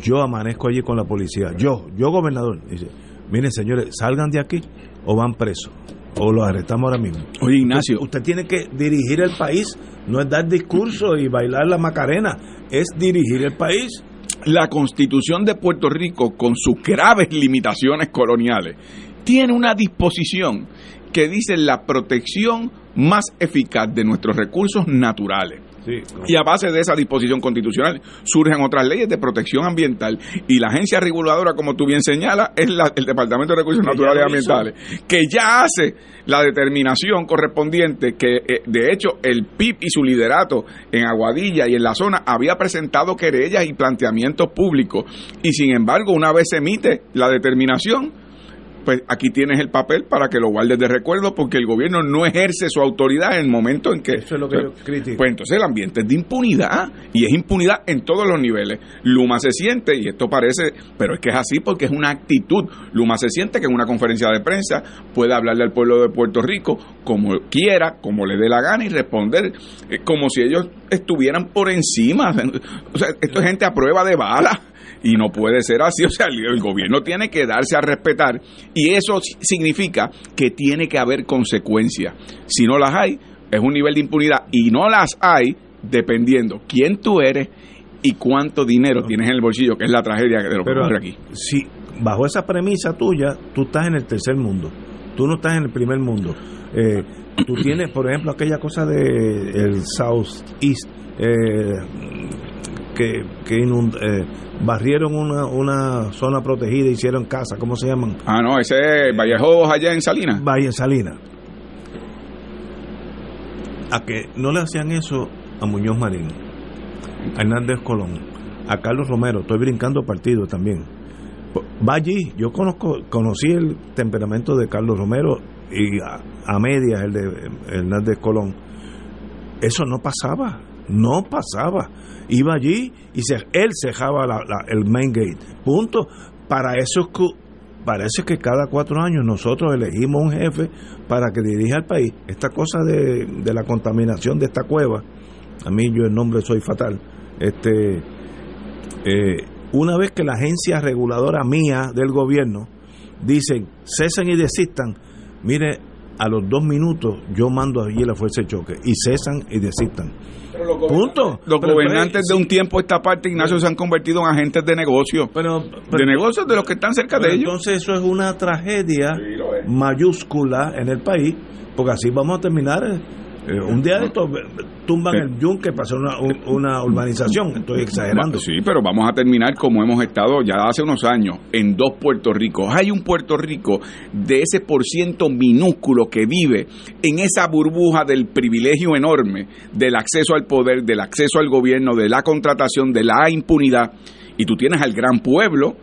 Yo amanezco allí con la policía, yo, yo gobernador, dice, miren señores, salgan de aquí o van presos o los arrestamos ahora mismo. Oye, Ignacio. Usted, tiene que dirigir el país, no es dar discurso y bailar la macarena, es dirigir el país. La constitución de Puerto Rico, con sus graves limitaciones coloniales, tiene una disposición que dice la protección más eficaz de nuestros recursos naturales. Y a base de esa disposición constitucional surgen otras leyes de protección ambiental y la agencia reguladora, como tú bien señalas, es el Departamento de Recursos Naturales y Ambientales, que ya hace la determinación correspondiente que, eh, de hecho, el PIB y su liderato en Aguadilla y en la zona había presentado querellas y planteamientos públicos y, sin embargo, una vez se emite la determinación, pues aquí tienes el papel para que lo guardes de recuerdo porque el gobierno no ejerce su autoridad en el momento en que... Eso es lo que yo critico. Pues entonces el ambiente es de impunidad y es impunidad en todos los niveles. Luma se siente, y esto parece, pero es que es así porque es una actitud. Luma se siente que en una conferencia de prensa puede hablarle al pueblo de Puerto Rico como quiera, como le dé la gana y responder eh, como si ellos estuvieran por encima. O sea, esto es gente a prueba de bala y no puede ser así. O sea, el, gobierno tiene que darse a respetar y eso significa que tiene que haber consecuencias. Si no las hay, es un nivel de impunidad y no las hay dependiendo quién tú eres y cuánto dinero tienes en el bolsillo, que es la tragedia de lo que ocurre aquí. Si bajo esa premisa tuya, tú estás en el tercer mundo, tú no estás en el primer mundo. Eh, tú tienes, por ejemplo, aquella cosa de el South East, eh, que, que eh, barrieron una, una zona protegida, hicieron casa, ¿cómo se llaman? Ah, no, ese es Vallejo allá en Salinas. Valle Salinas. A que no le hacían eso a Muñoz Marín, a Hernández Colón, a Carlos Romero, estoy brincando partido también. Va allí, yo conozco, conocí el temperamento de Carlos Romero y a, a medias el de Hernández Colón. Eso no pasaba, no pasaba iba allí y él cejaba el main gate. Punto. Para eso, es que, para eso que cada cuatro años nosotros elegimos un jefe para que dirija el país. Esta cosa de, la contaminación de esta cueva, a mí yo el nombre soy fatal. Este, eh, una vez que la agencia reguladora mía del gobierno dicen cesen y desistan, mire, a los dos minutos yo mando allí la fuerza de choque y cesan y desistan. Punto. Los gobernantes de un tiempo esta parte, Ignacio, se han convertido en agentes de negocio. Pero, de negocios de los que están cerca de ellos. Entonces eso es una tragedia mayúscula en el país, porque así vamos a terminar eh, eh, un día de estos tumban el yunque para hacer una, una urbanización, estoy exagerando. Sí, pero vamos a terminar como hemos estado ya hace unos años, en dos Puerto Ricos. Hay un Puerto Rico de ese por ciento minúsculo que vive en esa burbuja del privilegio enorme, del acceso al poder, del acceso al gobierno, de la contratación, de la impunidad. Y tú tienes al gran pueblo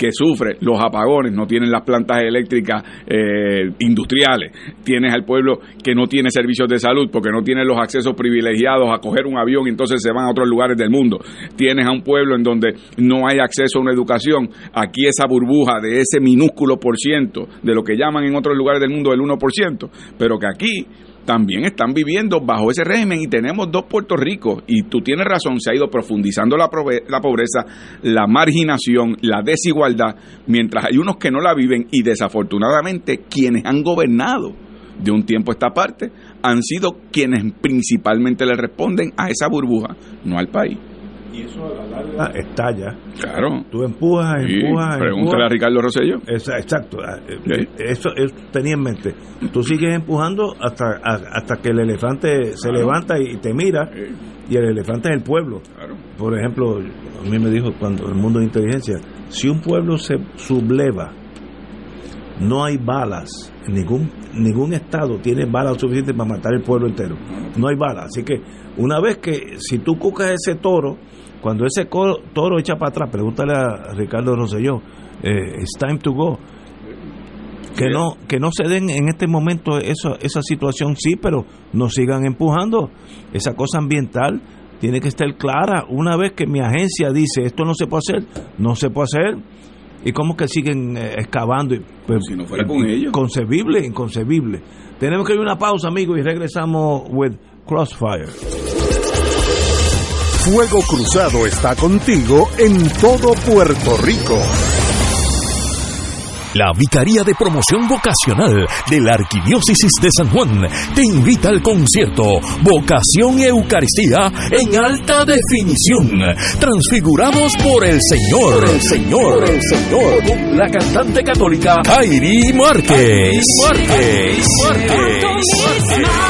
que sufre los apagones, no tienen las plantas eléctricas eh, industriales, tienes al pueblo que no tiene servicios de salud porque no tiene los accesos privilegiados a coger un avión y entonces se van a otros lugares del mundo, tienes a un pueblo en donde no hay acceso a una educación, aquí esa burbuja de ese minúsculo por ciento de lo que llaman en otros lugares del mundo el 1%, pero que aquí también están viviendo bajo ese régimen y tenemos dos Puerto Ricos y tú tienes razón, se ha ido profundizando la, la pobreza, la marginación, la desigualdad, mientras hay unos que no la viven y desafortunadamente quienes han gobernado de un tiempo a esta parte han sido quienes principalmente le responden a esa burbuja, no al país. Y eso a la larga estalla. Claro. Tú empujas, Sí, empujas. pregúntale empujas. a Ricardo Rosselló. Exacto. Eh, Eso, eso tenía en mente. Tú sigues empujando hasta, a- hasta que el elefante se Claro. levanta y te mira. Y el elefante es el pueblo. Por ejemplo, a mí me dijo cuando el mundo de inteligencia, si un pueblo se subleva, no hay balas. Ningún, ningún estado tiene balas suficientes para matar el pueblo entero. No hay balas. Así que una vez que, si tú cucas ese toro, cuando ese toro echa para atrás, pregúntale a Ricardo Rosselló, eh, it's time to go. Que no, que no se den en este momento eso, esa situación, sí, pero no sigan empujando. Esa cosa ambiental tiene que estar clara. Una vez que mi agencia dice esto no se puede hacer, no se puede hacer. ¿Y cómo que siguen eh, excavando? Y, pues, Si no fuera con ellos. Inconcebible, inconcebible. Tenemos que ir a una pausa, amigos, y regresamos with Crossfire. Fuego Cruzado está contigo en todo Puerto Rico. La Vicaría de Promoción Vocacional de la Arquidiócesis de San Juan te invita al concierto Vocación y Eucaristía en alta definición, transfigurados por el Señor, el Señor, el Señor, con la cantante católica Kairi Márquez. Márquez. Márquez.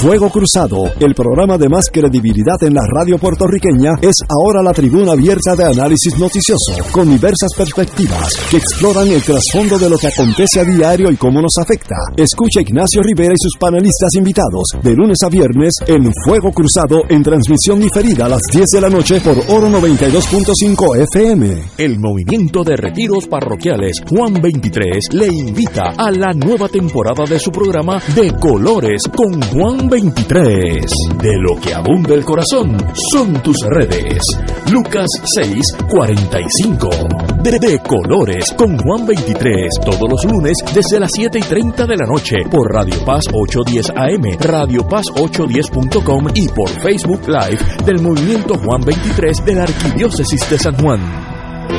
Fuego Cruzado, el programa de más credibilidad en la radio puertorriqueña, es ahora la tribuna abierta de análisis noticioso, con diversas perspectivas que exploran el trasfondo de lo que acontece a diario y cómo nos afecta. Escucha Ignacio Rivera y sus panelistas invitados de lunes a viernes en Fuego Cruzado en transmisión diferida a las 10 de la noche por Oro 92.5 FM. El movimiento de retiros parroquiales Juan 23 le invita a la nueva temporada de su programa De Colores con Juan 23. De lo que abunda el corazón son tus redes. Lucas 6, 45. De, de Colores con Juan 23. Todos los lunes desde las 7 y 30 de la noche por Radio Paz 810 AM, Radio Paz 810.com y por Facebook Live del Movimiento Juan 23 de la Arquidiócesis de San Juan.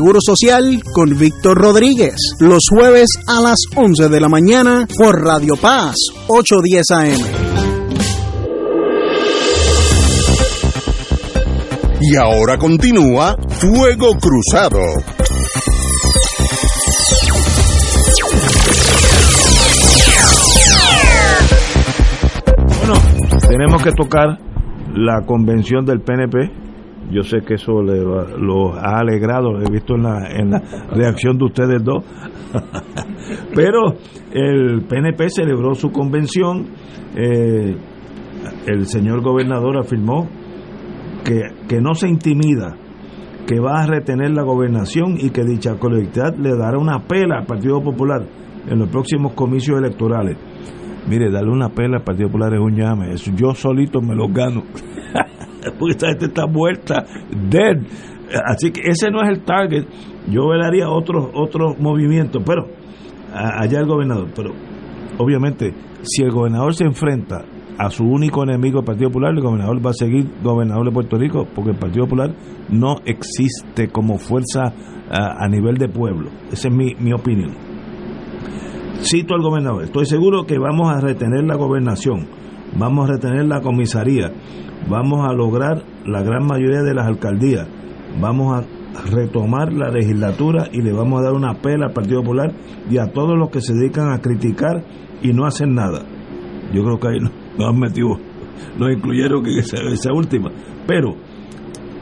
Seguro Social con Víctor Rodríguez, los jueves a las 11 de la mañana por Radio Paz 810 AM. Y ahora continúa Fuego Cruzado. Bueno, tenemos que tocar la convención del PNP. Yo sé que eso le, va- lo ha alegrado, lo he visto en la, reacción de ustedes dos. Pero el PNP celebró su convención. eh, el señor gobernador afirmó que, no se intimida, que va a retener la gobernación y que dicha colectividad le dará una pela al Partido Popular en los próximos comicios electorales. Mire, darle una pela al Partido Popular es un llame. Yo solito me lo gano. Porque esta gente está muerta, dead. Así que ese no es el target. Yo velaría otros otros movimientos, pero allá el gobernador. Pero obviamente, si el gobernador se enfrenta a su único enemigo, el Partido Popular, el gobernador va a seguir gobernador de Puerto Rico, porque el Partido Popular no existe como fuerza a, nivel de pueblo. Esa es mi, mi opinión. Cito al gobernador, estoy seguro que vamos a retener la gobernación, vamos a retener la comisaría, vamos a lograr la gran mayoría de las alcaldías, vamos a retomar la legislatura y le vamos a dar una pela al Partido Popular y a todos los que se dedican a criticar y no hacen nada. Yo creo que ahí nos han metido, nos incluyeron en esa, última. Pero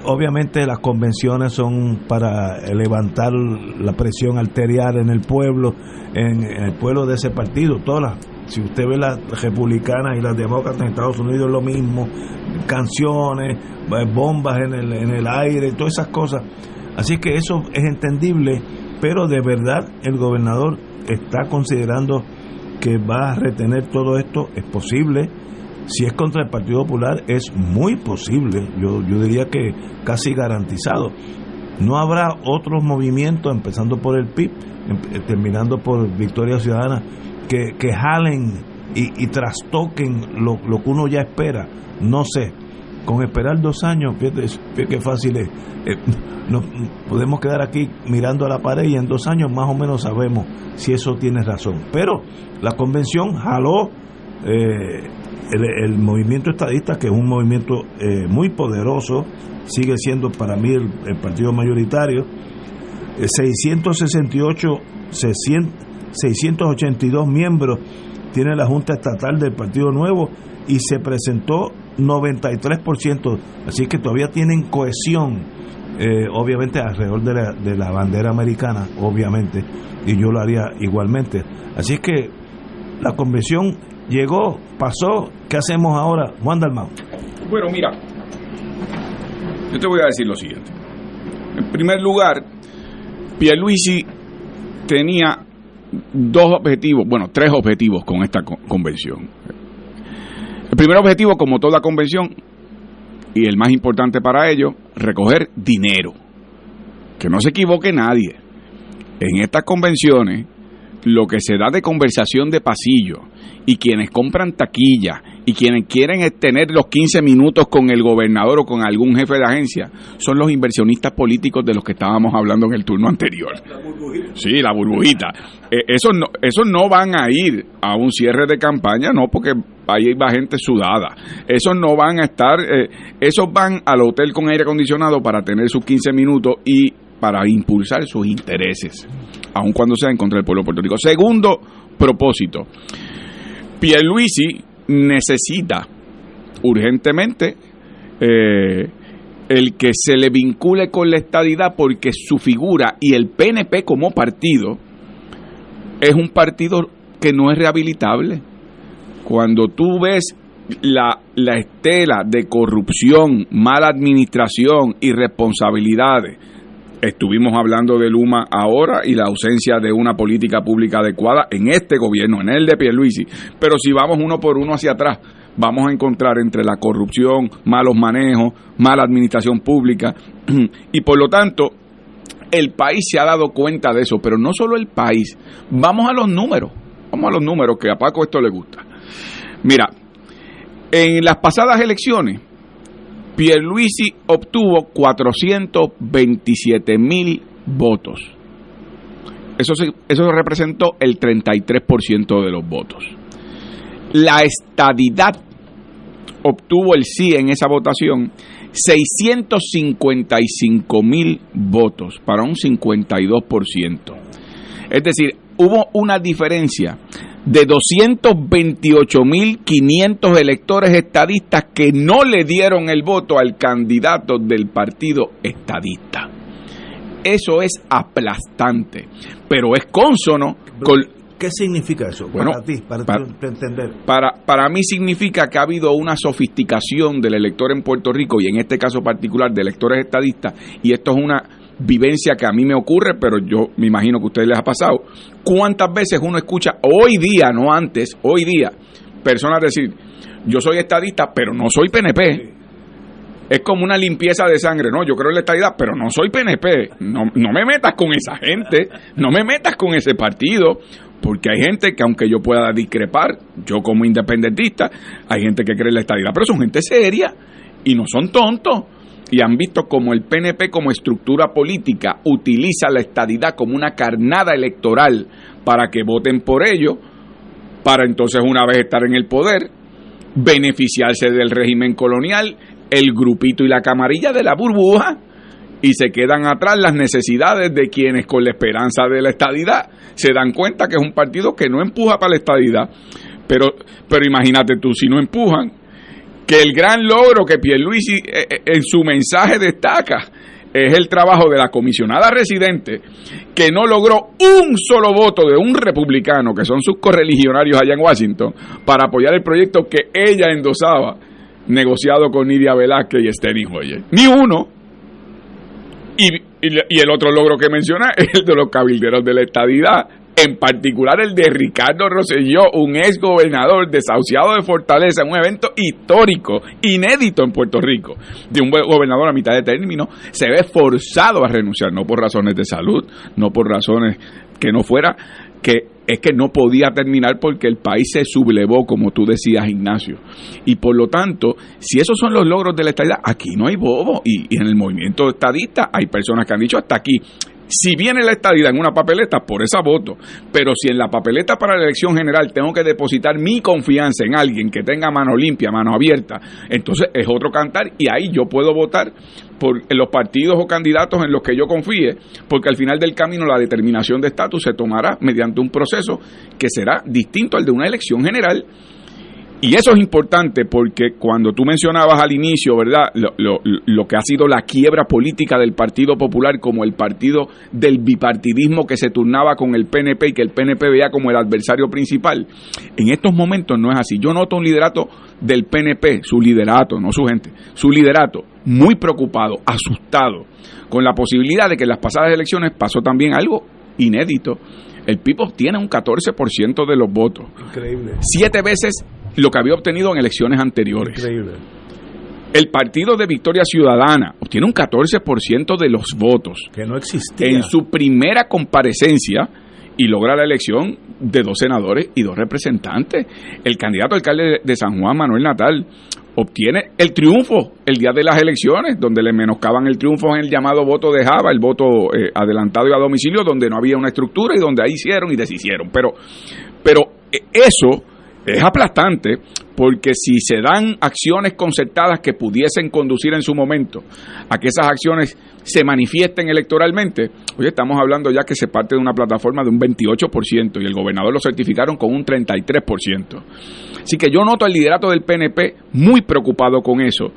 obviamente las convenciones son para levantar la presión arterial en el pueblo, en, el pueblo de ese partido. Todas si usted ve las republicanas y las demócratas en Estados Unidos, lo mismo, canciones, eh, bombas en el, en el aire, todas esas cosas. Así que eso es entendible, pero de verdad el gobernador está considerando que va a retener todo esto, es posible si es contra el Partido Popular, es muy posible, yo, yo diría que casi garantizado. No habrá otros movimientos, empezando por el PIB, em, terminando por Victoria Ciudadana, que, que jalen y, trastoquen lo, que uno ya espera. No sé, con esperar dos años, fíjate, qué fácil es. Eh, podemos quedar aquí mirando a la pared y en dos años más o menos sabemos si eso tiene razón. Pero la convención jaló eh, el, movimiento estadista, que es un movimiento eh, muy poderoso, sigue siendo para mí el, partido mayoritario, 668, eh, 682 miembros tiene la Junta Estatal del Partido Nuevo y se presentó 93%, así que todavía tienen cohesión, eh, obviamente alrededor de la, de la bandera americana, obviamente, y yo lo haría igualmente. Así que la convención llegó, pasó, ¿qué hacemos ahora? Juan Dalmau. Bueno, mira, yo te voy a decir lo siguiente. En primer lugar, Pierluisi tenía dos objetivos, bueno, tres objetivos con esta convención. El primer objetivo, como toda convención, y el más importante para ello, recoger dinero. Que no se equivoque nadie. En estas convenciones, lo que se da de conversación de pasillo y quienes compran taquilla y quienes quieren tener los 15 minutos con el gobernador o con algún jefe de agencia son los inversionistas políticos de los que estábamos hablando en el turno anterior. Sí, la burbujita. Eh, esos, no, esos no van a ir a un cierre de campaña, no, porque ahí va gente sudada. Esos no van a estar, eh, esos van al hotel con aire acondicionado para tener sus 15 minutos y para impulsar sus intereses, aun cuando sea en contra del pueblo de Puerto Rico. Segundo propósito, Pierluisi necesita urgentemente eh, el que se le vincule con la estadidad porque su figura y el PNP como partido es un partido que no es rehabilitable. Cuando tú ves la, la estela de corrupción, mala administración, irresponsabilidades, Estuvimos hablando de Luma ahora y la ausencia de una política pública adecuada en este gobierno, en el de Pierluisi. Pero si vamos uno por uno hacia atrás, vamos a encontrar entre la corrupción, malos manejos, mala administración pública y por lo tanto el país se ha dado cuenta de eso, pero no solo el país. Vamos a los números, vamos a los números que a Paco esto le gusta. Mira, en las pasadas elecciones Pierluisi obtuvo 427 mil votos. Eso, eso representó el 33% de los votos. La estadidad obtuvo el sí en esa votación 655 mil votos para un 52%. Es decir, hubo una diferencia de 228.500 electores estadistas que no le dieron el voto al candidato del partido estadista. Eso es aplastante, pero es consono con, ¿Qué significa eso Bueno, para ti, para, para- tu- para entender? Para, para mí significa que ha habido una sofisticación del elector en Puerto Rico y en este caso particular de electores estadistas y esto es una vivencia que a mí me ocurre, pero yo me imagino que a ustedes les ha pasado. ¿Cuántas veces uno escucha hoy día, no antes, hoy día, personas decir, yo soy estadista, pero no soy PNP? Es como una limpieza de sangre, no, yo creo en la estadidad, pero no soy PNP. No, no me metas con esa gente, no me metas con ese partido, porque hay gente que aunque yo pueda discrepar, yo como independentista, hay gente que cree en la estadidad, pero son gente seria y no son tontos. Y han visto como el PNP como estructura política utiliza la estadidad como una carnada electoral para que voten por ello, para entonces una vez estar en el poder, beneficiarse del régimen colonial, el grupito y la camarilla de la burbuja, y se quedan atrás las necesidades de quienes con la esperanza de la estadidad se dan cuenta que es un partido que no empuja para la estadidad. Pero, pero imagínate tú, si no empujan, que el gran logro que Pierluisi eh, eh, en su mensaje destaca es el trabajo de la comisionada residente que no logró un solo voto de un republicano, que son sus correligionarios allá en Washington, para apoyar el proyecto que ella endosaba, negociado con Nidia Velázquez y Steny Hoyer. Ni uno. Y, y- y el otro logro que menciona es el de los cabilderos de la estadidad, en particular el de Ricardo Rosselló, un ex gobernador desahuciado de Fortaleza, un evento histórico, inédito en Puerto Rico, de un gobernador a mitad de término, se ve forzado a renunciar, no por razones de salud, no por razones que no fuera, que es que no podía terminar porque el país se sublevó, como tú decías, Ignacio. Y por lo tanto, si esos son los logros de la estadidad, aquí no hay bobo. Y en el movimiento estadista hay personas que han dicho hasta aquí. Si viene la estadidad en una papeleta, por esa voto. Pero si en la papeleta para la elección general tengo que depositar mi confianza en alguien que tenga mano limpia, mano abierta, entonces es otro cantar y ahí yo puedo votar por los partidos o candidatos en los que yo confíe, porque al final del camino la determinación de estatus se tomará mediante un proceso que será distinto al de una elección general. Y eso es importante porque cuando tú mencionabas al inicio, ¿verdad? Lo, lo- lo que ha sido la quiebra política del Partido Popular como el partido del bipartidismo que se turnaba con el PNP y que el PNP veía como el adversario principal. En estos momentos no es así. Yo noto un liderato del PNP, su liderato, no su gente, su liderato, muy preocupado, asustado, con la posibilidad de que en las pasadas elecciones pasó también algo inédito. El PIB obtiene un 14% de los votos Increíble. siete veces lo que había obtenido en elecciones anteriores. Increíble. El partido de Victoria Ciudadana obtiene un 14% de los votos Que no existía. en su primera comparecencia y logra la elección de dos senadores y dos representantes. El candidato alcalde de San Juan, Manuel Natal, obtiene el triunfo el día de las elecciones, donde le menoscaban el triunfo en el llamado voto de Java, el voto eh, adelantado y a domicilio, donde no había una estructura y donde ahí hicieron y deshicieron. Pero, pero eh, eso es aplastante porque si se dan acciones concertadas que pudiesen conducir en su momento a que esas acciones se manifiesten electoralmente, hoy estamos hablando ya que se parte de una plataforma de un 28% y el gobernador lo certificaron con un 33%. Así que yo noto el liderato del PNP muy preocupado con eso.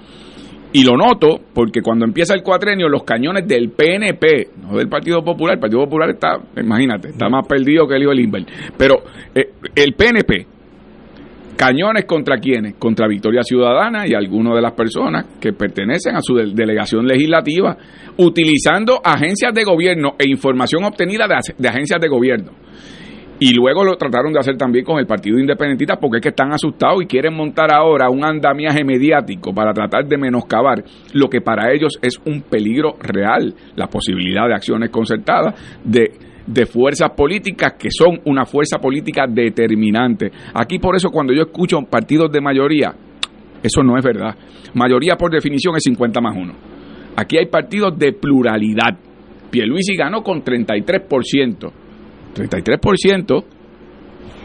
Y lo noto porque cuando empieza el cuatrenio, los cañones del PNP, no del Partido Popular, el Partido Popular está, imagínate, está más perdido que el hijo Inver. Pero eh, el PNP, cañones contra quiénes? Contra Victoria Ciudadana y algunas de las personas que pertenecen a su de- delegación legislativa, utilizando agencias de gobierno e información obtenida de, de agencias de gobierno. Y luego lo trataron de hacer también con el Partido Independentista porque es que están asustados y quieren montar ahora un andamiaje mediático para tratar de menoscabar lo que para ellos es un peligro real, la posibilidad de acciones concertadas, de, de fuerzas políticas que son una fuerza política determinante. Aquí por eso cuando yo escucho partidos de mayoría, eso no es verdad. Mayoría por definición es 50 más 1. Aquí hay partidos de pluralidad. Pierluisi ganó con 33%. 33%,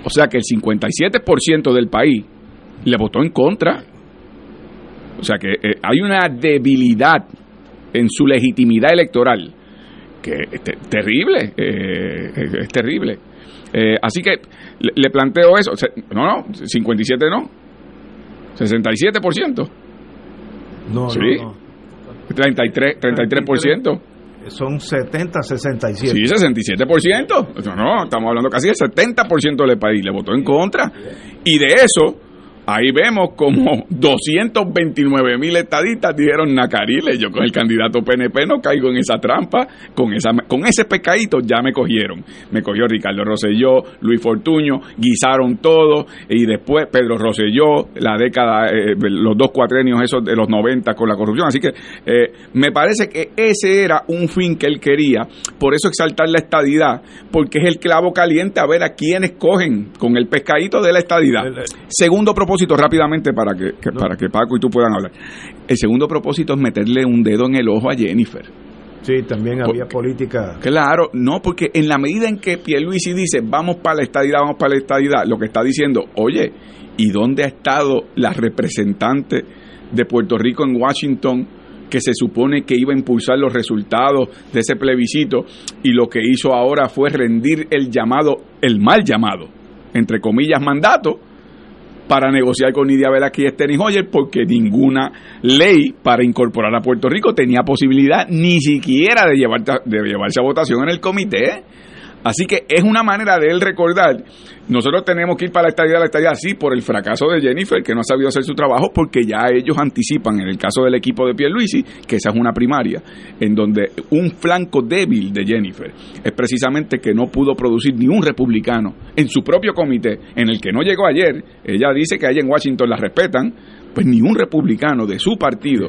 o sea que el 57% del país le votó en contra. O sea que eh, hay una debilidad en su legitimidad electoral que es te- terrible, eh, es, terrible. Eh, así que le, le planteo eso. No, no, 57 no. 67%. No, sí. no, no. 33, 33%. son 70, 67. Sí, 67%. No, no, estamos hablando casi del 70% del país le votó en contra. Y de eso, ahí vemos como 229 mil estadistas dijeron Nacarile. Yo con el candidato PNP no caigo en esa trampa. Con, esa, con ese pescadito ya me cogieron. Me cogió Ricardo Rosselló, Luis Fortuño, guisaron todo. Y después Pedro Rosselló, la década, eh, los dos cuatrenios esos de los 90 con la corrupción. Así que eh, me parece que ese era un fin que él quería. Por eso exaltar la estadidad, porque es el clavo caliente a ver a quiénes cogen con el pescadito de la estadidad. Segundo propósito, rápidamente, para que, que- para que Paco y tú puedan hablar. El segundo propósito es meterle un dedo en el ojo a Jennifer. Sí, también había política. Claro, no, porque en la medida en que Pierluisi dice vamos para la estadidad, vamos para la estadidad, lo que está diciendo, oye, ¿y dónde ha estado la representante de Puerto Rico en Washington que se supone que iba a impulsar los resultados de ese plebiscito y lo que hizo ahora fue rendir el llamado, el mal llamado, entre comillas, mandato para negociar con Nidia Velázquez y Steny Hoyer porque ninguna ley para incorporar a Puerto Rico tenía posibilidad ni siquiera de, llevar, de llevarse a votación en el comité. Así que es una manera de él recordar, nosotros tenemos que ir para la estadía, la estadía sí, por el fracaso de Jennifer, que no ha sabido hacer su trabajo, porque ya ellos anticipan, en el caso del equipo de Pierluisi, que esa es una primaria, en donde un flanco débil de Jennifer es precisamente que no pudo producir ni un republicano en su propio comité, en el que no llegó ayer, ella dice que allá en Washington la respetan, pues ni un republicano de su partido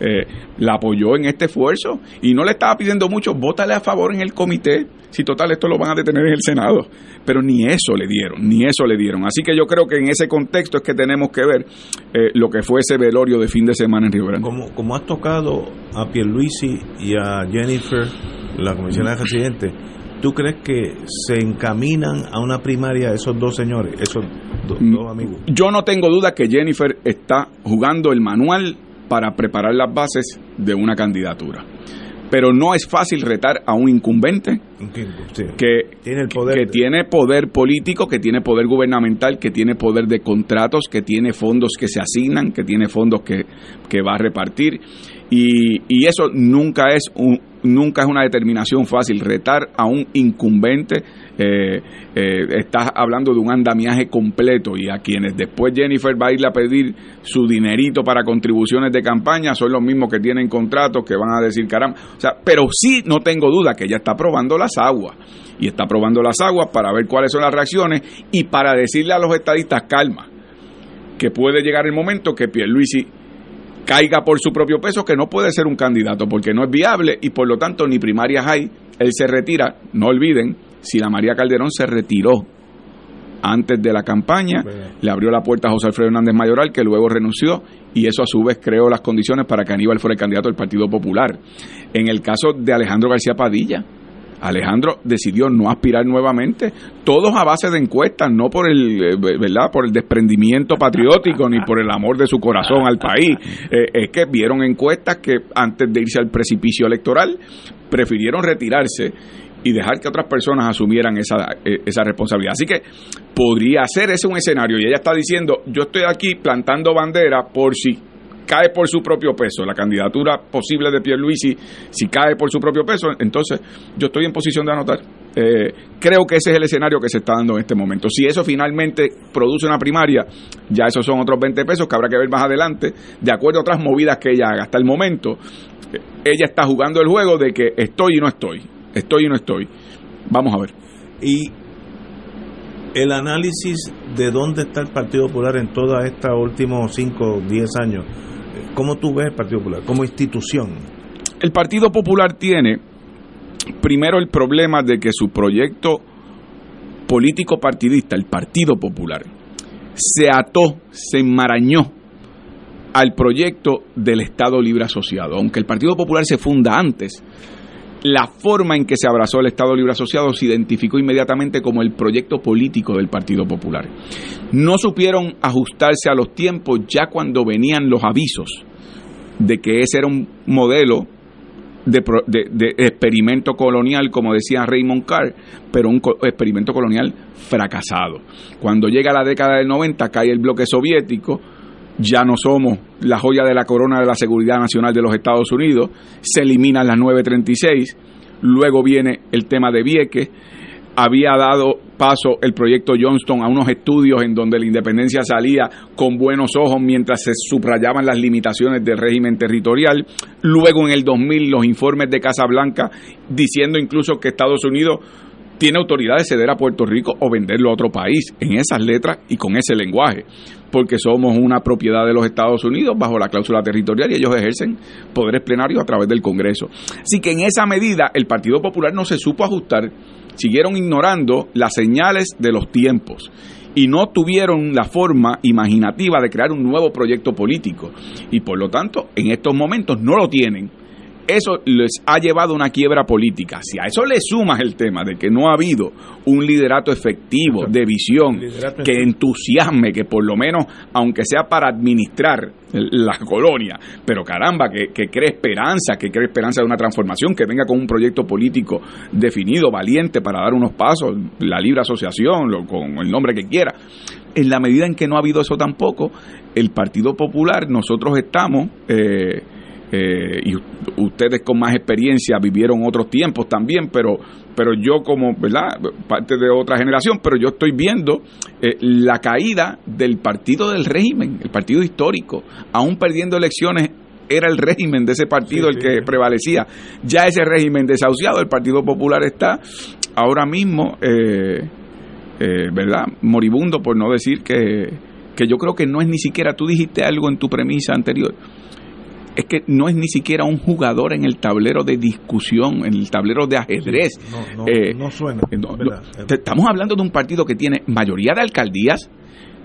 eh, la apoyó en este esfuerzo y no le estaba pidiendo mucho, vótale a favor en el comité, si total esto lo van a detener en el Senado, pero ni eso le dieron, ni eso le dieron. Así que yo creo que en ese contexto es que tenemos que ver eh, lo que fue ese velorio de fin de semana en Río Grande. Como, como has tocado a Pierluisi y a Jennifer, la comisionada residente, ¿tú crees que se encaminan a una primaria esos dos señores, esos do- dos amigos? Yo no tengo duda que Jennifer está jugando el manual para preparar las bases de una candidatura. Pero no es fácil retar a un incumbente que tiene el poder que tiene poder político, que tiene poder gubernamental, que tiene poder de contratos, que tiene fondos que se asignan, que tiene fondos que, que va a repartir. Y, y eso nunca es un, nunca es una determinación fácil. Retar a un incumbente, eh, eh, estás hablando de un andamiaje completo y a quienes después Jennifer va a irle a pedir su dinerito para contribuciones de campaña son los mismos que tienen contratos que van a decir caramba. O sea, pero sí no tengo duda que ella está probando las aguas y está probando las aguas para ver cuáles son las reacciones y para decirle a los estadistas calma, que puede llegar el momento que Pierluisi caiga por su propio peso, que no puede ser un candidato porque no es viable y por lo tanto ni primarias hay. Él se retira, no olviden, si la María Calderón se retiró antes de la campaña, le abrió la puerta a José Alfredo Hernández Mayoral, que luego renunció, y eso a su vez creó las condiciones para que Aníbal fuera el candidato del Partido Popular. En el caso de Alejandro García Padilla, Alejandro decidió no aspirar nuevamente, todos a base de encuestas, no por el, eh, ¿verdad? por el desprendimiento patriótico ni por el amor de su corazón al país. Eh, es que vieron encuestas que antes de irse al precipicio electoral prefirieron retirarse y dejar que otras personas asumieran esa, eh, esa responsabilidad. Así que podría ser ese un escenario. Y ella está diciendo, yo estoy aquí plantando bandera por si cae por su propio peso, la candidatura posible de Pierluisi, si cae por su propio peso, entonces yo estoy en posición de anotar. Eh, creo que ese es el escenario que se está dando en este momento. Si eso finalmente produce una primaria, ya esos son otros 20 pesos que habrá que ver más adelante, de acuerdo a otras movidas que ella haga. Hasta el momento, eh, ella está jugando el juego de que estoy y no estoy, estoy y no estoy. Vamos a ver. Y el análisis de dónde está el Partido Popular en todos estos últimos 5 o 10 años, ¿cómo tú ves el Partido Popular como institución? El Partido Popular tiene primero el problema de que su proyecto político partidista, el Partido Popular, se ató, se enmarañó al proyecto del Estado Libre Asociado. Aunque el Partido Popular se funda antes, la forma en que se abrazó el Estado Libre Asociado se identificó inmediatamente como el proyecto político del Partido Popular. No supieron ajustarse a los tiempos ya cuando venían los avisos de que ese era un modelo de, experimento colonial, como decía Raymond Carr, pero un experimento colonial fracasado. Cuando llega la década del 90, cae el bloque soviético, ya no somos la joya de la corona de la seguridad nacional de los Estados Unidos, se eliminan las 936, luego viene el tema de Vieques, había dado paso el proyecto Johnston a unos estudios en donde la independencia salía con buenos ojos mientras se subrayaban las limitaciones del régimen territorial. Luego en el 2000 los informes de Casablanca diciendo incluso que Estados Unidos tiene autoridad de ceder a Puerto Rico o venderlo a otro país en esas letras y con ese lenguaje, porque somos una propiedad de los Estados Unidos bajo la cláusula territorial y ellos ejercen poderes plenarios a través del Congreso. Así que en esa medida el Partido Popular no se supo ajustar, siguieron ignorando las señales de los tiempos y no tuvieron la forma imaginativa de crear un nuevo proyecto político y por lo tanto en estos momentos no lo tienen eso les ha llevado a una quiebra política. Si a eso le sumas el tema de que no ha habido un liderato efectivo, de visión, que entusiasme, que por lo menos, aunque sea para administrar la colonia, pero caramba, que, que cree esperanza, que cree esperanza de una transformación, que venga con un proyecto político definido, valiente para dar unos pasos, la libre asociación, lo, con el nombre que quiera. En la medida en que no ha habido eso tampoco, el Partido Popular, nosotros estamos... Eh, eh, y ustedes con más experiencia vivieron otros tiempos también, pero, pero yo como, ¿verdad? Parte de otra generación, pero yo estoy viendo eh, la caída del partido del régimen, el partido histórico, aún perdiendo elecciones era el régimen de ese partido el que prevalecía. Ya ese régimen desahuciado, el Partido Popular está ahora mismo, eh, ¿verdad? Moribundo, por no decir que, que yo creo que no es ni siquiera, tú dijiste algo en tu premisa anterior, es que no es ni siquiera un jugador en el tablero de discusión, en el tablero de ajedrez. no, no, eh, no suena. Eh, estamos hablando de un partido que tiene mayoría de alcaldías,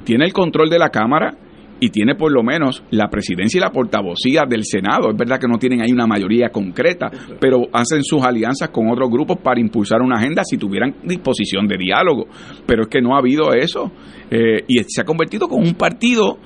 tiene el control de la Cámara y tiene por lo menos la presidencia y la portavocía del Senado. Es verdad que no tienen ahí una mayoría concreta, pero hacen sus alianzas con otros grupos para impulsar una agenda si tuvieran disposición de diálogo. Pero es que no ha habido eso eh, y se ha convertido con un partido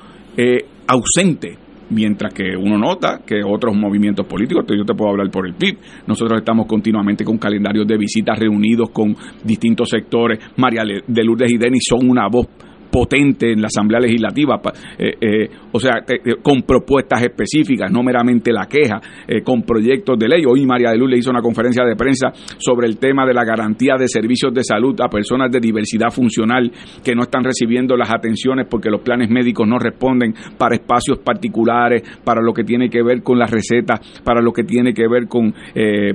ausente mientras que uno nota que otros movimientos políticos, yo te puedo hablar por el PIB, nosotros estamos continuamente con calendarios de visitas reunidos con distintos sectores, María de Lourdes y Denis son una voz potente en la Asamblea Legislativa, eh, eh, o sea, eh, con propuestas específicas, no meramente la queja, con proyectos de ley. Hoy María de Luz le hizo una conferencia de prensa sobre el tema de la garantía de servicios de salud a personas de diversidad funcional que no están recibiendo las atenciones porque los planes médicos no responden para espacios particulares, para lo que tiene que ver con las recetas, para lo que tiene que ver con,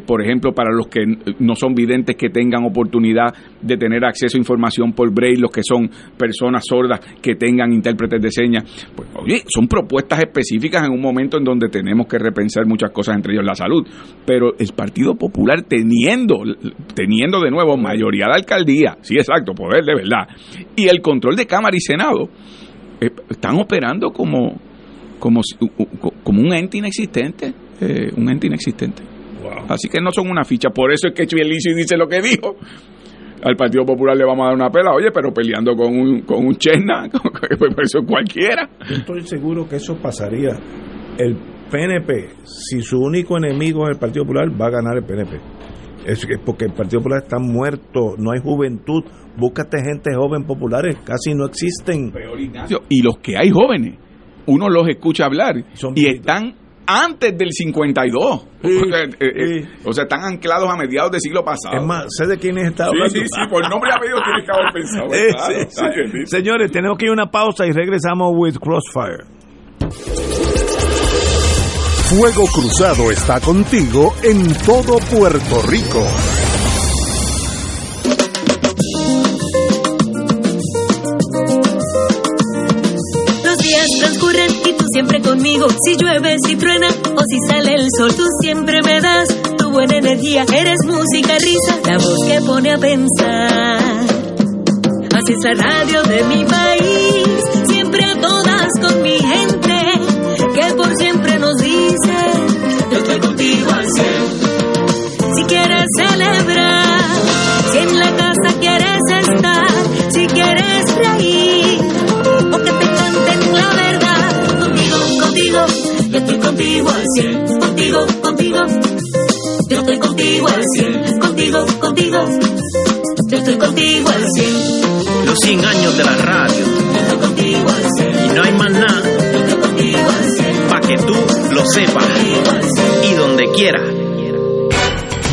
por ejemplo, para los que no son videntes que tengan oportunidad de tener acceso a información por braille, los que son personas sordas que tengan intérpretes de señas. Pues, oye, son propuestas específicas en un momento en donde tenemos que repensar muchas cosas, entre ellos la salud. Pero el Partido Popular teniendo, teniendo de nuevo mayoría de alcaldía, sí, exacto, poder de verdad, y el control de Cámara y Senado, eh, están operando como, como, como un ente inexistente, eh, un ente inexistente. Así que no son una ficha. Por eso es que Chuelici dice lo que dijo al Partido Popular le vamos a dar una pela, oye, pero peleando con un, con un Chesna, por eso cualquiera. Yo estoy seguro que eso pasaría. El PNP, si su único enemigo es el Partido Popular, va a ganar el PNP. Es porque el Partido Popular está muerto, no hay juventud. Búscate gente joven populares, casi no existen. Y los que hay jóvenes, uno los escucha hablar y están antes del 52. Eh, eh, o sea, están anclados a mediados del siglo pasado. Es más, sé de quién está hablando. Sí, sí, sí, por nombre y apellido tienes que haber pensado. Eh, Señores, tenemos que ir a una pausa y regresamos with Crossfire. Fuego Cruzado está contigo en todo Puerto Rico. Si llueve, si truena o si sale el sol, tú siempre me das tu buena energía. Eres música, risa, la voz que pone a pensar. Así es la radio de mi país, siempre a todas con mi gente, que por siempre nos dice, yo estoy contigo al. Si quieres celebrar, contigo al contigo, contigo, yo estoy contigo al cien, contigo, contigo, yo estoy contigo al cien. Los 100 años de la radio, yo estoy contigo al cien, y no hay más nada que tú lo sepas. Y donde quiera.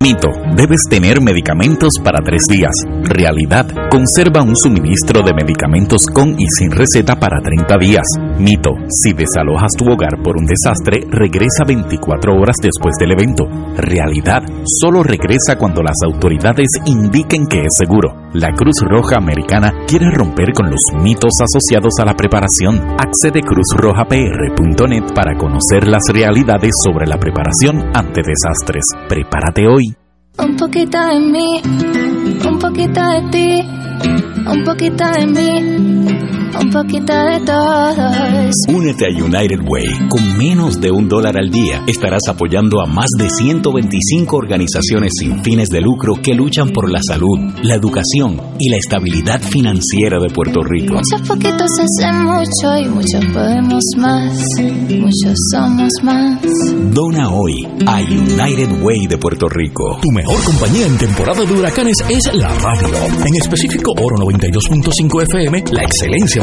Mito, debes tener medicamentos para tres días. Realidad, conserva un suministro de medicamentos con y sin receta para 30 días. Mito, si desalojas tu hogar por un desastre, regresa 24 horas después del evento. Realidad, solo regresa cuando las autoridades indiquen que es seguro. La Cruz Roja Americana quiere romper con los mitos asociados a la preparación. Accede cruzrojapr.net para conocer las realidades sobre la preparación ante desastres. Prepárate hoy. Un poquito de mí, un poquito de ti, un poquito de mí, un poquito de todos. Únete a United Way. Con menos de un dólar al día estarás apoyando a más de 125 organizaciones sin fines de lucro que luchan por la salud, la educación y la estabilidad financiera de Puerto Rico. Muchos poquitos hacen mucho y muchos podemos más. Muchos somos más. Dona hoy a United Way de Puerto Rico. Tu mejor compañía en temporada de huracanes es la radio. En específico Oro 92.5 FM, la excelencia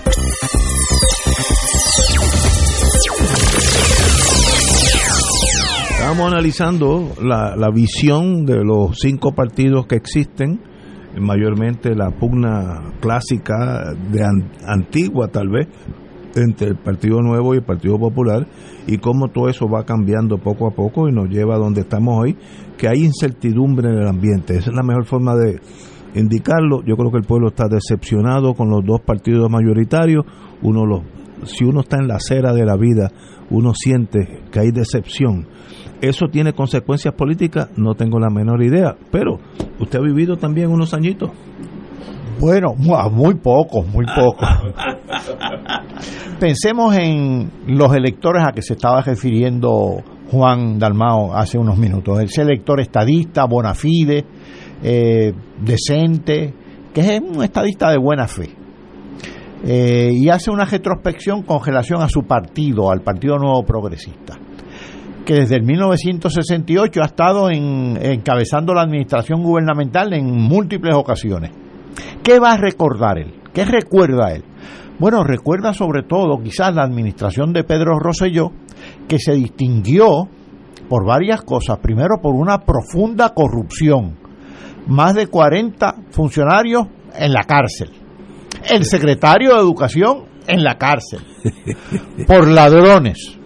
Estamos analizando la, la visión de los cinco partidos que existen, mayormente la pugna clásica de an- antigua tal vez, entre el Partido Nuevo y el Partido Popular, y cómo todo eso va cambiando poco a poco y nos lleva a donde estamos hoy, que hay incertidumbre en el ambiente. Esa es la mejor forma de indicarlo. Yo creo que el pueblo está decepcionado con los dos partidos mayoritarios. Uno los, si uno está en la acera de la vida, uno siente que hay decepción. ¿Eso tiene consecuencias políticas? No tengo la menor idea, pero usted ha vivido también unos añitos. Bueno, mu- muy pocos, muy pocos. Pensemos en los electores a que se estaba refiriendo Juan Dalmao hace unos minutos. Ese elector estadista, bona fide, eh, decente, que es un estadista de buena fe. Eh, y hace una retrospección con relación a su partido, al Partido Nuevo Progresista, que desde el 1968 ha estado en- encabezando la administración gubernamental en múltiples ocasiones. ¿Qué va a recordar él? ¿Qué recuerda él? Bueno, recuerda sobre todo quizás la administración de Pedro Rosselló, que se distinguió por varias cosas. Primero, por una profunda corrupción. Más de 40 funcionarios en la cárcel. El secretario de Educación en la cárcel. Por ladrones.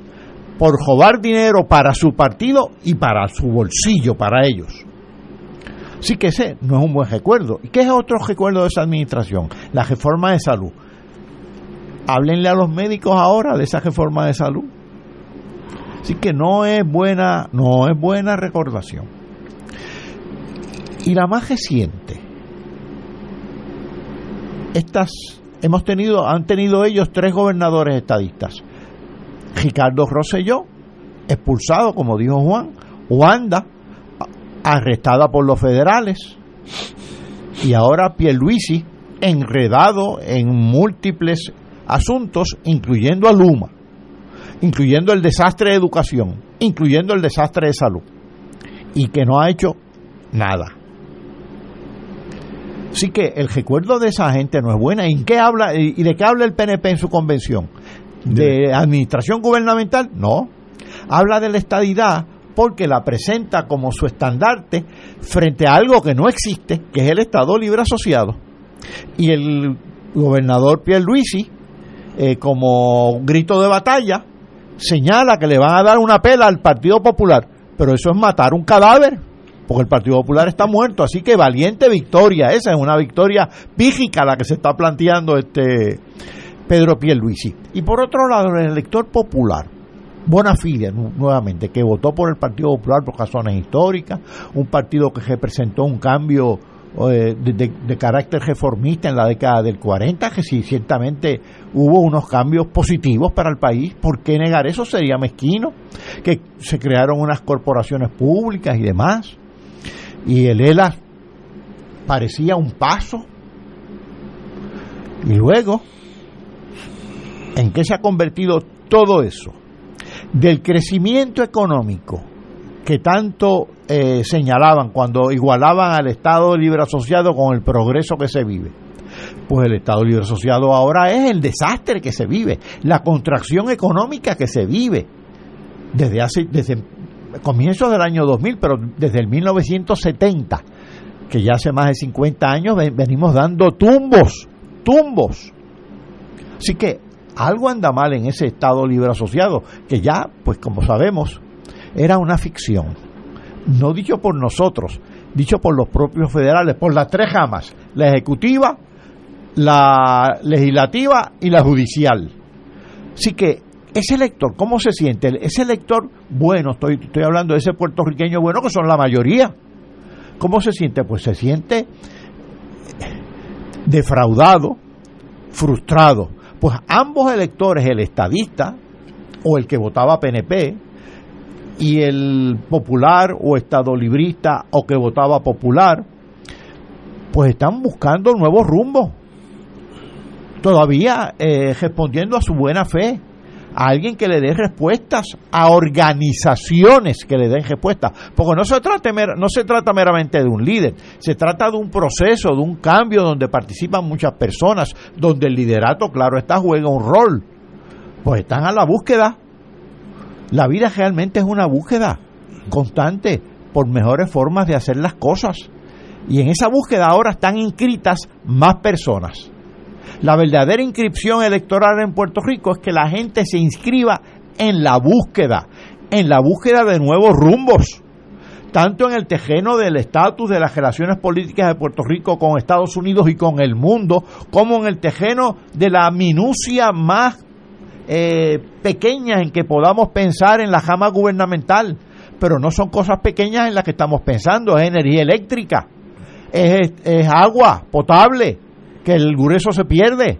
Por robar dinero para su partido y para su bolsillo, para ellos. Sí que ese no es un buen recuerdo. ¿Y qué es otro recuerdo de esa administración? La reforma de salud. Háblenle a los médicos ahora de esa reforma de salud. Así que no es buena, no es buena recordación. Y la más reciente. Estas hemos tenido, han tenido ellos tres gobernadores estadistas. Ricardo Rosselló, expulsado, como dijo Juan, Wanda, arrestada por los federales, y ahora Pierluisi, enredado en múltiples asuntos, incluyendo a Luma, incluyendo el desastre de educación, incluyendo el desastre de salud, y que no ha hecho nada. Así que el recuerdo de esa gente no es buena. ¿Y, qué habla, y de qué habla el PNP en su convención? ¿De administración gubernamental? No. Habla de la estadidad porque la presenta como su estandarte frente a algo que no existe, que es el Estado Libre Asociado. Y el gobernador Pierluisi, eh, como grito de batalla, señala que le van a dar una pela al Partido Popular, pero eso es matar un cadáver, porque el Partido Popular está muerto, así que valiente victoria, esa es una victoria pígica la que se está planteando este Pedro Pierluisi. Y por otro lado, el elector popular, Bonafide, nuevamente, que votó por el Partido Popular por razones históricas, un partido que representó un cambio eh, de, carácter reformista en la década del 40, que sí, ciertamente hubo unos cambios positivos para el país, ¿por qué negar eso? Sería mezquino, que se crearon unas corporaciones públicas y demás, y el ELA parecía un paso, y luego, ¿en qué se ha convertido todo eso? Del crecimiento económico que tanto eh, señalaban cuando igualaban al Estado Libre Asociado con el progreso que se vive. Pues el Estado Libre Asociado ahora es el desastre que se vive, la contracción económica que se vive desde hace desde comienzos del año 2000, pero desde el 1970, que ya hace más de 50 años venimos dando tumbos, tumbos. Así que algo anda mal en ese Estado Libre Asociado, que ya, pues como sabemos, era una ficción. No dicho por nosotros, dicho por los propios federales, por las tres ramas, la ejecutiva, la legislativa y la judicial. Así que ese elector, ¿cómo se siente? Ese elector, bueno, estoy, estoy hablando de ese puertorriqueño bueno, que son la mayoría. ¿Cómo se siente? Pues se siente defraudado, frustrado. Pues ambos electores, el estadista o el que votaba PNP, y el popular o estado librista o que votaba popular, pues están buscando nuevos rumbos. Todavía eh, respondiendo a su buena fe, a alguien que le dé respuestas, a organizaciones que le den respuestas, porque no se trata no se trata meramente de un líder, se trata de un proceso, de un cambio donde participan muchas personas, donde el liderato, claro está, juega un rol. Pues están a la búsqueda la vida realmente es una búsqueda constante por mejores formas de hacer las cosas. Y en esa búsqueda ahora están inscritas más personas. La verdadera inscripción electoral en Puerto Rico es que la gente se inscriba en la búsqueda, en la búsqueda de nuevos rumbos, tanto en el tejeno del estatus de las relaciones políticas de Puerto Rico con Estados Unidos y con el mundo, como en el tejeno de la minucia más eh, pequeñas en que podamos pensar en la jama gubernamental, pero no son cosas pequeñas en las que estamos pensando, es energía eléctrica, es, agua potable, que el grueso se pierde,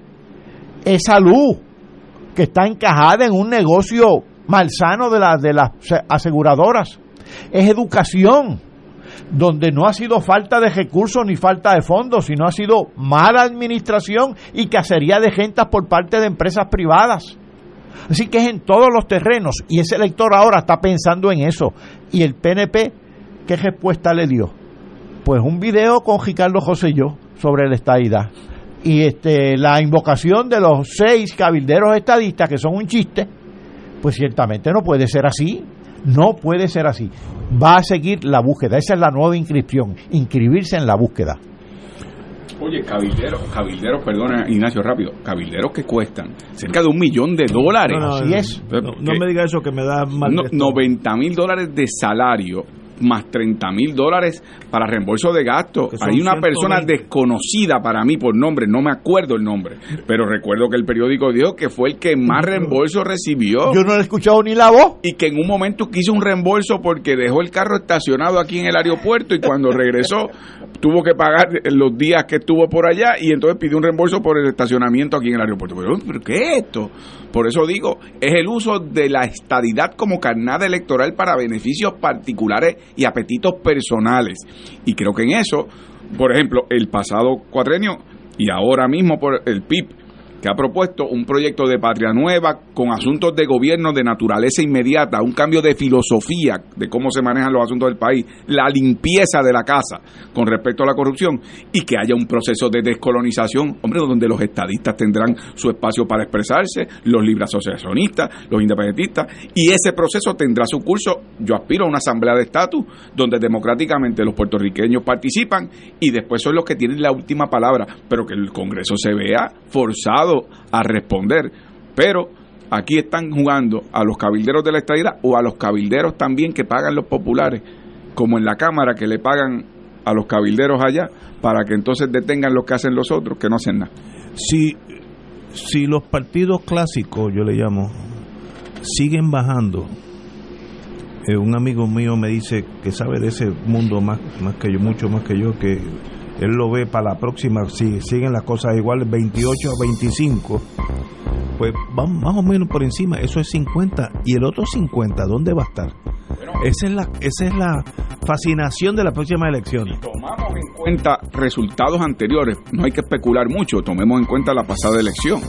es salud, que está encajada en un negocio malsano de, de las aseguradoras, es educación, donde no ha sido falta de recursos ni falta de fondos, sino ha sido mala administración y cacería de gentas por parte de empresas privadas. Así que es en todos los terrenos y ese elector ahora está pensando en eso. Y el PNP, ¿qué respuesta le dio? Pues un video con Ricardo José y yo sobre la estadidad. Y este, la invocación de los seis cabilderos estadistas, que son un chiste, pues ciertamente no puede ser así. No puede ser así. Va a seguir la búsqueda. Esa es la nueva inscripción. Inscribirse en la búsqueda. Oye, cabilderos, cabilderos, perdona Ignacio, rápido, cabilderos que cuestan cerca de un millón de dólares. No, Así es. No, me diga eso que me da mal. 90 mil dólares de salario más 30 mil dólares para reembolso de gastos. Hay una persona desconocida para mí por nombre, no me acuerdo el nombre, pero recuerdo que el periódico dijo que fue el que más reembolso recibió. Yo no he escuchado ni la voz. Y que en un momento quiso un reembolso porque dejó el carro estacionado aquí en el aeropuerto y cuando regresó tuvo que pagar los días que estuvo por allá y entonces pidió un reembolso por el estacionamiento aquí en el aeropuerto. Pero, ¿pero qué es esto? Por eso digo, es el uso de la estadidad como carnada electoral para beneficios particulares y apetitos personales. Y creo que en eso, por ejemplo, el pasado cuatrenio y ahora mismo por el PIB, que ha propuesto un proyecto de patria nueva con asuntos de gobierno de naturaleza inmediata, un cambio de filosofía de cómo se manejan los asuntos del país, la limpieza de la casa con respecto a la corrupción y que haya un proceso de descolonización, hombre, donde los estadistas tendrán su espacio para expresarse, los libre asociacionistas, los independentistas, y ese proceso tendrá su curso. Yo aspiro a una asamblea de estatus donde democráticamente los puertorriqueños participan y después son los que tienen la última palabra, pero que el Congreso se vea forzado a responder. Pero aquí están jugando a los cabilderos de la estadidad o a los cabilderos también que pagan los populares, como en la Cámara que le pagan a los cabilderos allá para que entonces detengan lo que hacen los otros, que no hacen nada. Si, si los partidos clásicos, yo le llamo, siguen bajando, eh, un amigo mío me dice que sabe de ese mundo más, más que yo, mucho más que yo, que él lo ve para la próxima, si siguen las cosas iguales, 28 a 25, pues vamos más o menos por encima, eso es 50, y el otro 50, ¿dónde va a estar? Esa es la, esa es la fascinación de las próximas elecciones. tomamos en cuenta resultados anteriores, no hay que especular mucho, tomemos en cuenta la pasada elección.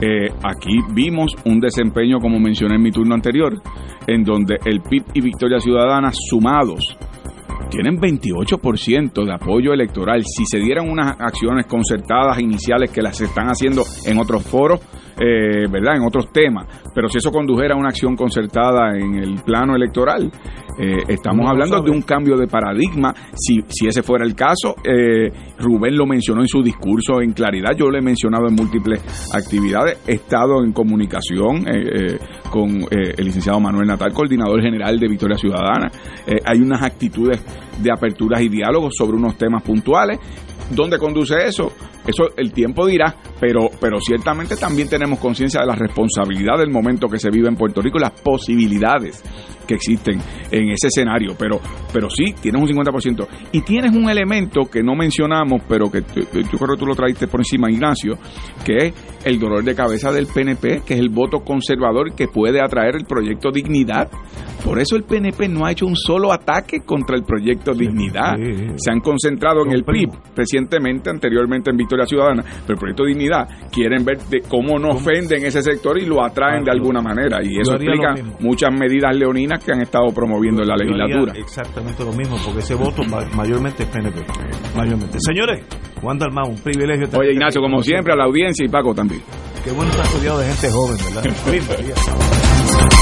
Eh, aquí vimos un desempeño, como mencioné en mi turno anterior, en donde el PIB y Victoria Ciudadana sumados tienen 28% de apoyo electoral. Si se dieran unas acciones concertadas iniciales que las están haciendo en otros foros, eh, ¿verdad? En otros temas, pero si eso condujera a una acción concertada en el plano electoral, eh, estamos hablando de un cambio de paradigma. Si, si ese fuera el caso, eh, Rubén lo mencionó en su discurso en claridad, yo lo he mencionado en múltiples actividades, he estado en comunicación eh, eh, con el licenciado Manuel Natal, coordinador general de Victoria Ciudadana. Hay unas actitudes de aperturas y diálogos sobre unos temas puntuales. ¿Dónde conduce eso? Eso el tiempo dirá, pero, pero ciertamente también tenemos conciencia de la responsabilidad del momento que se vive en Puerto Rico y las posibilidades que existen en ese escenario. Pero, pero sí, tienes un 50%. Y tienes un elemento que no mencionamos, pero que yo creo que tú lo traíste por encima, Ignacio, que es el dolor de cabeza del PNP, que es el voto conservador que puede atraer el proyecto Dignidad. Por eso el PNP no ha hecho un solo ataque contra el proyecto Dignidad. Se han concentrado en el PIB recientemente, anteriormente en Victoria Ciudadana, pero el proyecto Dignidad quieren ver de cómo no ofenden ese sector y lo atraen de alguna manera. Y eso explica muchas medidas leoninas que han estado promoviendo en la legislatura. Exactamente lo mismo, porque ese voto ma- mayormente es PNP. Mayormente. Señores, Juan Dalmau, un privilegio. Oye. Ignacio, como siempre, a la audiencia y Paco también. Qué bueno estar rodeado de gente joven, ¿verdad?